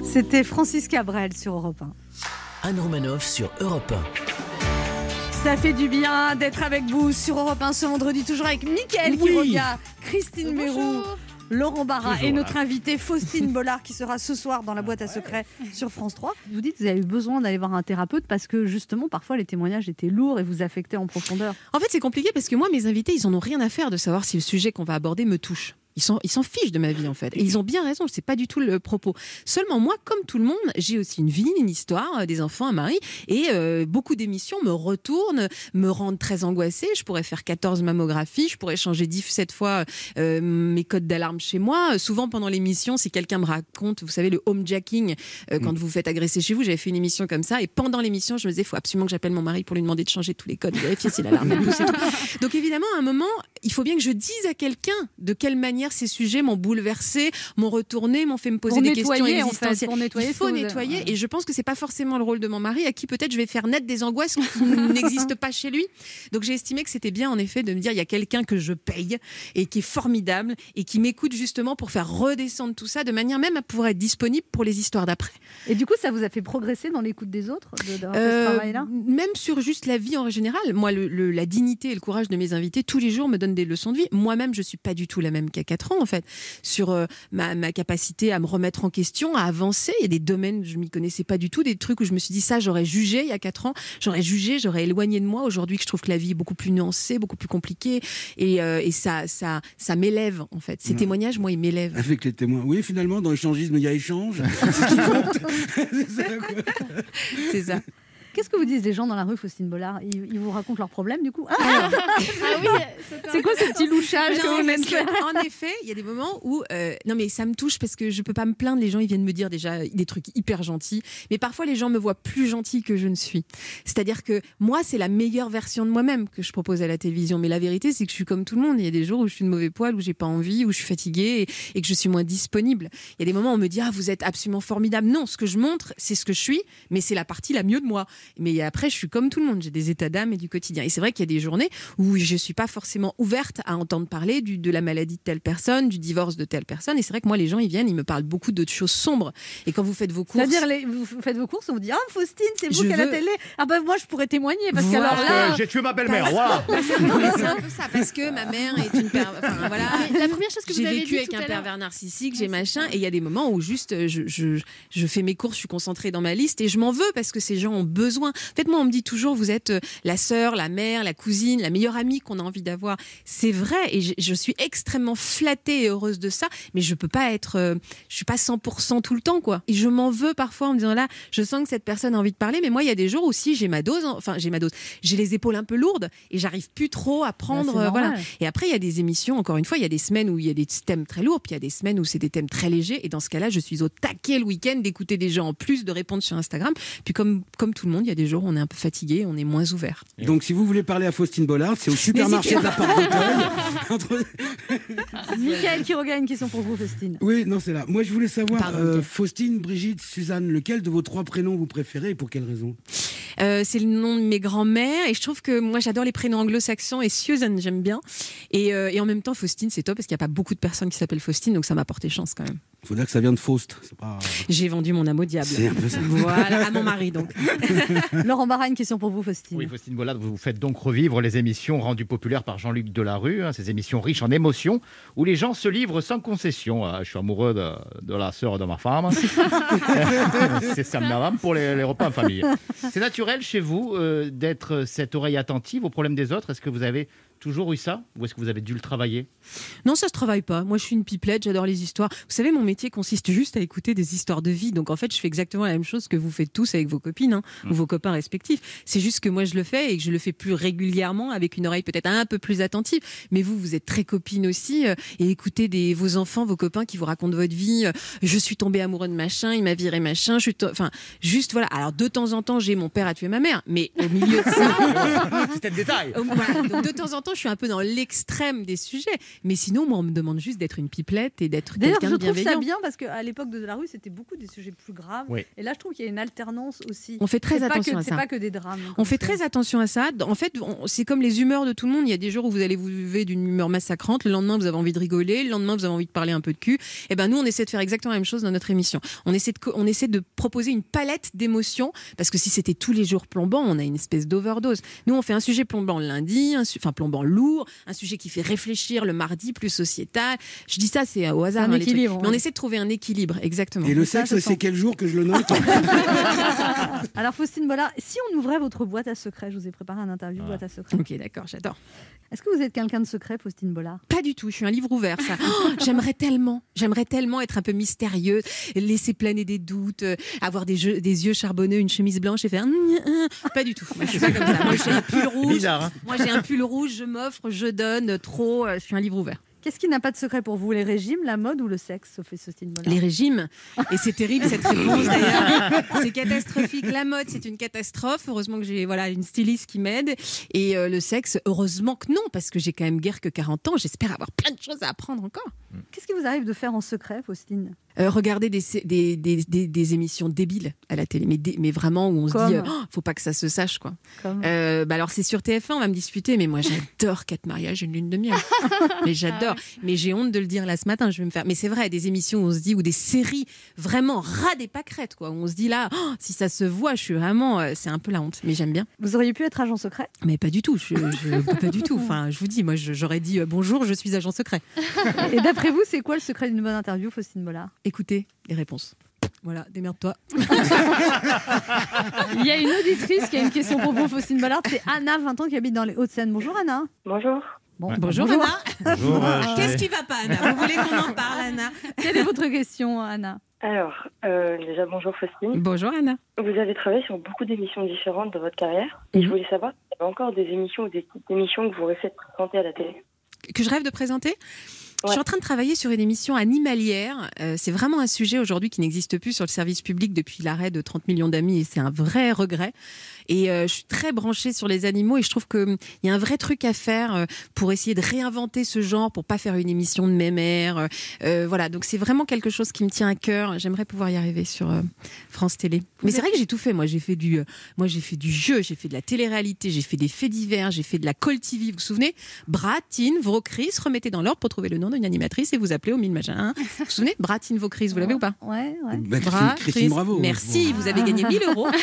C'était Francis Cabrel sur Europe 1. Anne Romanoff sur Europe Ça fait du bien d'être avec vous sur Europe 1 ce vendredi, toujours avec Mickaël qui Oui. revient, Christine Mérou, Laurent Barra Toujours et notre là. invitée Faustine Bollard qui sera ce soir dans la boîte à secrets sur France 3. Vous dites que vous avez eu besoin d'aller voir un thérapeute parce que justement parfois les témoignages étaient lourds et vous affectaient en profondeur. En fait, c'est compliqué parce que moi, mes invités, ils en ont rien à faire de savoir si le sujet qu'on va aborder me touche. Ils s'en ils s'en fichent de ma vie en fait. Et ils ont bien raison, c'est pas du tout le propos. Seulement moi, comme tout le monde, j'ai aussi une vie, une histoire, euh, des enfants, un mari. Et euh, beaucoup d'émissions me retournent, me rendent très angoissée. Je pourrais faire 14 mammographies, je pourrais changer 17 fois euh, mes codes d'alarme chez moi. Souvent pendant l'émission, si quelqu'un me raconte, vous savez, le homejacking, euh, quand vous vous faites agresser chez vous, j'avais fait une émission comme ça. Et pendant l'émission, je me disais, il faut absolument que j'appelle mon mari pour lui demander de changer tous les codes, vérifier si l'alarme est poussée. Donc évidemment, à un moment, il faut bien que je dise à quelqu'un de quelle manière ces sujets m'ont bouleversé, m'ont retourné, m'ont fait me poser Pour des questions en fait, existentielles. pour nettoyer il faut nettoyer, ouais. et je pense que c'est pas forcément le rôle de mon mari, à qui peut-être je vais faire naître des angoisses qui n'existent pas chez lui. Donc j'ai estimé que c'était bien en effet de me dire il y a quelqu'un que je paye et qui est formidable et qui m'écoute justement pour faire redescendre tout ça de manière même à pouvoir être disponible pour les histoires d'après. Et du coup, ça vous a fait progresser dans l'écoute des autres de, ce Euh, travail-là? même sur juste la vie en général, moi, le- le- la dignité et le courage de mes invités, tous les jours, me donnent des leçons de vie. Moi-même, je suis pas du tout la même qu'à 4 ans, en fait, sur euh, ma, ma capacité à me remettre en question, à avancer. Il y a des domaines, je m'y connaissais pas du tout, des trucs où je me suis dit, ça, j'aurais jugé il y a 4 ans, j'aurais jugé, j'aurais éloigné de moi. Aujourd'hui, que je trouve que la vie est beaucoup plus nuancée, beaucoup plus compliquée, et, euh, et ça, ça, ça m'élève, en fait. Ces Ouais. témoignages, moi, ils m'élèvent. Avec les témoins. Oui, finalement, dans l'échangisme, il y a échange. C'est ça. Qu'est-ce que vous disent les gens dans la rue, Faustine Bollard ils, ils vous racontent leurs problèmes du coup Ah, Alors, C'est quoi ce petit louchage que En effet, il y a des moments où euh, non mais ça me touche parce que je peux pas me plaindre. Les gens ils viennent me dire déjà des trucs hyper gentils, mais parfois les gens me voient plus gentille que je ne suis. C'est-à-dire que moi c'est la meilleure version de moi-même que je propose à la télévision, mais la vérité c'est que je suis comme tout le monde. Il y a des jours où je suis de mauvais poil, où j'ai pas envie, où je suis fatiguée et, et que je suis moins disponible. Il y a des moments où on me dit ah vous êtes absolument formidable. Non, ce que je montre c'est ce que je suis, mais c'est la partie la mieux de moi. Mais après je suis comme tout le monde. J'ai des états d'âme et du quotidien. Et c'est vrai qu'il y a des journées où je suis pas forcément ouverte à entendre parler du, de la maladie de telle personne, du divorce de telle personne. Et c'est vrai que moi, les gens, ils viennent, ils me parlent beaucoup d'autres choses sombres. Et quand vous faites vos courses. C'est-à-dire, les- vous faites vos courses, on vous dit Ah, Faustine, c'est vous qui à la télé. Ah, bah, moi, je pourrais témoigner. Parce Voilà. qu'alors là. J'ai tué ma belle-mère, mais c'est un peu ça, parce que ma mère est une per- enfin, voilà. Mais la première chose que vous J'ai avez vécu dit avec tout un pervers narcissique, j'ai machin, et il y a des moments où juste je, je, je fais mes courses, je suis concentrée dans ma liste et je m'en veux parce que ces gens ont besoin. En fait, moi, on me dit toujours, vous êtes euh, la sœur, la mère, la cousine, la meilleure amie qu'on a envie d'avoir. C'est vrai, et je, je suis extrêmement flattée et heureuse de ça, mais je peux pas être, euh, je suis pas 100% tout le temps, quoi. Et je m'en veux parfois en me disant là, je sens que cette personne a envie de parler, mais moi, il y a des jours aussi, j'ai ma dose, enfin, j'ai ma dose, j'ai les épaules un peu lourdes et j'arrive plus trop à prendre, Bah, c'est euh, voilà. Et après, il y a des émissions, encore une fois, il y a des semaines où il y a des thèmes très lourds, puis il y a des semaines où c'est des thèmes très légers. Et dans ce cas-là, je suis au taquet le week-end d'écouter des gens en plus, de répondre sur Instagram. Puis comme, comme tout le monde, il y a des jours où on est un peu fatigué, on est moins ouvert. Donc, si vous voulez parler à Faustine Bollard, c'est au supermarché de la Porte d'Auteuil. Entre- Michael Quiroga a une question pour vous, Faustine. Oui, non, c'est là. Moi, je voulais savoir, Pardon, euh. Faustine, Brigitte, Suzanne, lequel de vos trois prénoms vous préférez et pour quelle raison? Euh, c'est le nom de mes grands-mères et je trouve que moi j'adore les prénoms anglo-saxons et Susan j'aime bien et, euh, et en même temps Faustine c'est top parce qu'il n'y a pas beaucoup de personnes qui s'appellent Faustine donc ça m'a porté chance quand même. Il faut dire que ça vient de Faust. Pas... J'ai vendu mon âme au diable. C'est un peu ça. Voilà, à mon mari donc. Laurent Barra, une question pour vous, Faustine. Oui, Faustine Bollard, vous faites donc revivre les émissions rendues populaires par Jean-Luc Delarue, hein, ces émissions riches en émotions, où les gens se livrent sans concession. Ah, je suis amoureux de, de la sœur de ma femme. C'est ça me madame pour les, les repas en famille. C'est naturel chez vous euh, d'être cette oreille attentive aux problèmes des autres? Est-ce que vous avez toujours eu ça? Ou est-ce que vous avez dû le travailler? Non, ça se travaille pas. Moi, je suis une pipelette, j'adore les histoires. Vous savez, mon métier consiste juste à écouter des histoires de vie. Donc, en fait, je fais exactement la même chose que vous faites tous avec vos copines hein, ou vos copains respectifs. C'est juste que moi, je le fais et que je le fais plus régulièrement avec une oreille peut-être un peu plus attentive. Mais vous, vous êtes très copine aussi euh, et écoutez des, vos enfants, vos copains qui vous racontent votre vie. euh, je suis tombée amoureux de machin, il m'a viré machin. Je suis, to- enfin, juste voilà. Alors, de temps en temps, j'ai mon père tué ma mère, mais au milieu de ça, C'était le détail. Voilà. Donc, de temps en temps, je suis un peu dans l'extrême des sujets. Mais sinon, moi, on me demande juste d'être une pipelette et d'être D'ailleurs, quelqu'un je de trouve ça bien parce qu'à l'époque de la rue, c'était beaucoup des sujets plus graves. Oui. Et là, je trouve qu'il y a une alternance aussi. On fait très C'est attention que- à C'est ça. pas que des drames. On fait très attention à ça. En fait, c'est comme les humeurs de tout le monde. Il y a des jours où vous allez vous lever d'une humeur massacrante. Le lendemain, vous avez envie de rigoler. Le lendemain, vous avez envie de parler un peu de cul. Et ben, nous, on essaie de faire exactement la même chose dans notre émission. On essaie de, on essaie de proposer une palette d'émotions. Parce que si c'était tous les jours plombant, on a une espèce d'overdose. Nous, on fait un sujet plombant le lundi, un su- enfin plombant lourd, un sujet qui fait réfléchir le mardi, plus sociétal. Je dis ça, c'est au hasard. Un hein, les trucs. équilibre, Mais on essaie de trouver un équilibre, exactement. Et le sexe, c'est quel jour que je le note Alors, Faustine Bollard, si on ouvrait votre boîte à secrets, je vous ai préparé un interview boîte à secrets. Ok, d'accord, j'adore. Est-ce que vous êtes quelqu'un de secret, Faustine Bollard? Pas du tout, je suis un livre ouvert, ça. Oh, j'aimerais tellement, j'aimerais tellement être un peu mystérieuse, laisser planer des doutes, euh, avoir des, jeux- des yeux charbonneux, une chemise blanche et faire. Pas du tout. Moi, je suis pas comme ça. Moi, j'ai un pull rouge. Bizarre, hein Moi, j'ai un pull rouge, je m'offre, je donne trop. euh, Je suis un livre ouvert. Qu'est-ce qui n'a pas de secret pour vous Les régimes, la mode ou le sexe, Sophie Les régimes. Et c'est terrible cette réponse d'ailleurs. C'est catastrophique. La mode, c'est une catastrophe. Heureusement que j'ai voilà une styliste qui m'aide. Et euh, le sexe, heureusement que non, parce que j'ai quand même guère que 40 ans. J'espère avoir plein de choses à apprendre encore. Qu'est-ce qui vous arrive de faire en secret, Faustine? Euh, regarder des, des, des, des- émissions débiles à la télé, mais, mais vraiment où on se dit, Oh, faut pas que ça se sache quoi. Comme Euh, bah alors c'est sur TF1, on va me disputer, mais moi j'adore quatre mariages et une lune de miel. mais j'adore. Mais j'ai honte de le dire là ce matin, je vais me faire. Mais c'est vrai, des émissions où on se dit, ou des séries vraiment ras des pâquerettes quoi, où on se dit là, Oh, si ça se voit, je suis vraiment, euh, c'est un peu la honte. Mais j'aime bien. Vous auriez pu être agent secret? Mais pas du tout, je, je- pas du tout. Enfin, je vous dis, moi j'aurais dit euh, bonjour, je suis agent secret. Et d'après vous, c'est quoi le secret d'une bonne interview, Faustine Bollard? Écoutez les réponses. Voilà, démerde-toi. Il y a une auditrice qui a une question pour vous, Faustine Bollard. C'est Anna, 20 ans, qui habite dans les Hauts-de-Seine. Bonjour Anna. Bonjour. Bon, Bonjour, Anna. Bonjour, euh, Qu'est-ce qui va pas, Anna Vous voulez qu'on en parle, Anna Quelle est votre question, Anna Alors, euh, déjà bonjour Faustine. Bonjour Anna. Vous avez travaillé sur beaucoup d'émissions différentes dans votre carrière. Et je voulais savoir s'il y avait encore des émissions ou des types d'émissions que vous rêvez de présenter à la télé. que je rêve de présenter? Je suis en train de travailler sur une émission animalière. Euh, c'est vraiment un sujet aujourd'hui qui n'existe plus sur le service public depuis l'arrêt de 30 millions d'amis et c'est un vrai regret. Et euh, je suis très branchée sur les animaux et je trouve qu'il y a un vrai truc à faire euh, pour essayer de réinventer ce genre, pour pas faire une émission de mémère. Euh, euh, voilà, donc c'est vraiment quelque chose qui me tient à cœur. J'aimerais pouvoir y arriver sur euh, France Télé. Mais c'est vrai que j'ai tout fait. Moi, j'ai fait du, euh, moi j'ai fait du jeu, j'ai fait de la télé-réalité, j'ai fait des faits divers, j'ai fait de la Call TV. Vous vous souvenez? Bratine, Vaucris, remettez dans l'ordre pour trouver le nom d'une animatrice et vous appelez au mille machin. Vous vous souvenez Bratine, Vaucris, vous l'avez ou pas? Ouais, ouais. Bah, Christine- Bra- Christine Chris, Bravo. Merci, vous avez gagné 1000 euros.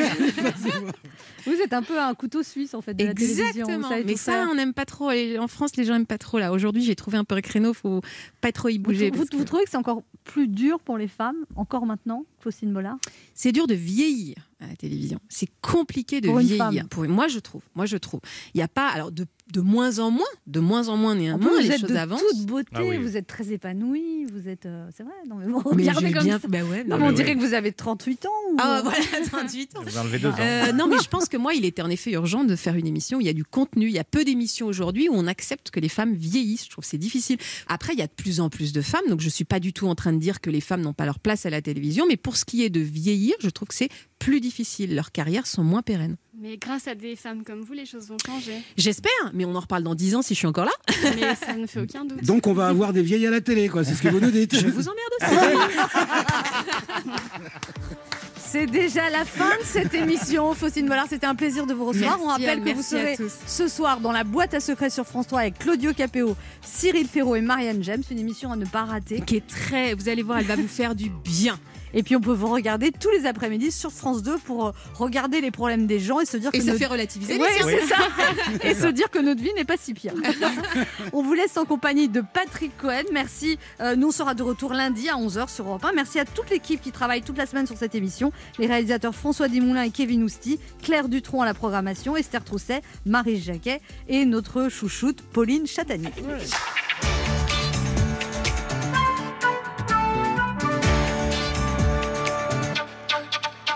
Vous êtes un peu un couteau suisse en fait de la télévision. vous Exactement. Mais ça, faire. on n'aime pas trop. En France, les gens n'aiment pas trop. Là, aujourd'hui, j'ai trouvé un peu un créneau. Faut pas trop y bouger. vous- parce que vous trouvez que c'est encore plus dur pour les femmes, encore maintenant, Faustine Bollard C'est dur de vieillir à la télévision. C'est compliqué de Pour une vieillir. femme. Pour moi, je trouve. Moi, je trouve. Il n'y a pas. Alors, de, de moins en moins, de moins en moins, néanmoins, vous les êtes choses de avancent. toute beauté, Ah oui. vous êtes très épanouie, vous êtes. euh, c'est vrai, non mais vous Mais regardez comme bien- ça. bah ouais, non, non, mais on dirait ouais. que vous avez 38 ans. Ou... Ah voilà, 38 ans. Vous enlevez deux ans. Euh, non, mais je pense que moi, il était en effet urgent de faire une émission où il y a du contenu. Il y a peu d'émissions aujourd'hui où on accepte que les femmes vieillissent. Je trouve que c'est difficile. Après, il y a de plus en plus de femmes, donc je suis pas du tout en train de dire que les femmes n'ont pas leur place à la télévision. Mais pour ce qui est de vieillir, je trouve que c'est plus difficile. Leurs carrières sont moins pérennes. Mais grâce à des femmes comme vous, les choses vont changer. J'espère, mais on en reparle dans 10 ans si je suis encore là. Mais ça ne fait aucun doute. Donc on va avoir des vieilles à la télé, quoi. C'est ce que vous nous dites. Je vous emmerde aussi. C'est déjà la fin de cette émission. Faustine Bollard, c'était un plaisir de vous recevoir. Merci, On rappelle que vous serez ce soir dans la boîte à secrets sur France 3 avec Claudio Capéo, Cyril Ferraud et Marianne James. Une émission à ne pas rater. Qui est très, vous allez voir, elle va vous faire du bien. Et puis on peut vous regarder tous les après-midi sur France 2 pour euh, regarder les problèmes des gens et se dire Et que ça notre- fait relativiser Ouais, les c'est ça. et se dire que notre vie n'est pas si pire. on vous laisse en compagnie de Patrick Cohen. Merci. Euh, nous on sera de retour lundi à 11h sur Europe 1. Merci à toute l'équipe qui travaille toute la semaine sur cette émission. Les réalisateurs François Desmoulins et Kevin Ousti, Claire Dutronc à la programmation, Esther Trousset, Marie Jacquet et notre chouchoute Pauline Chatagnier.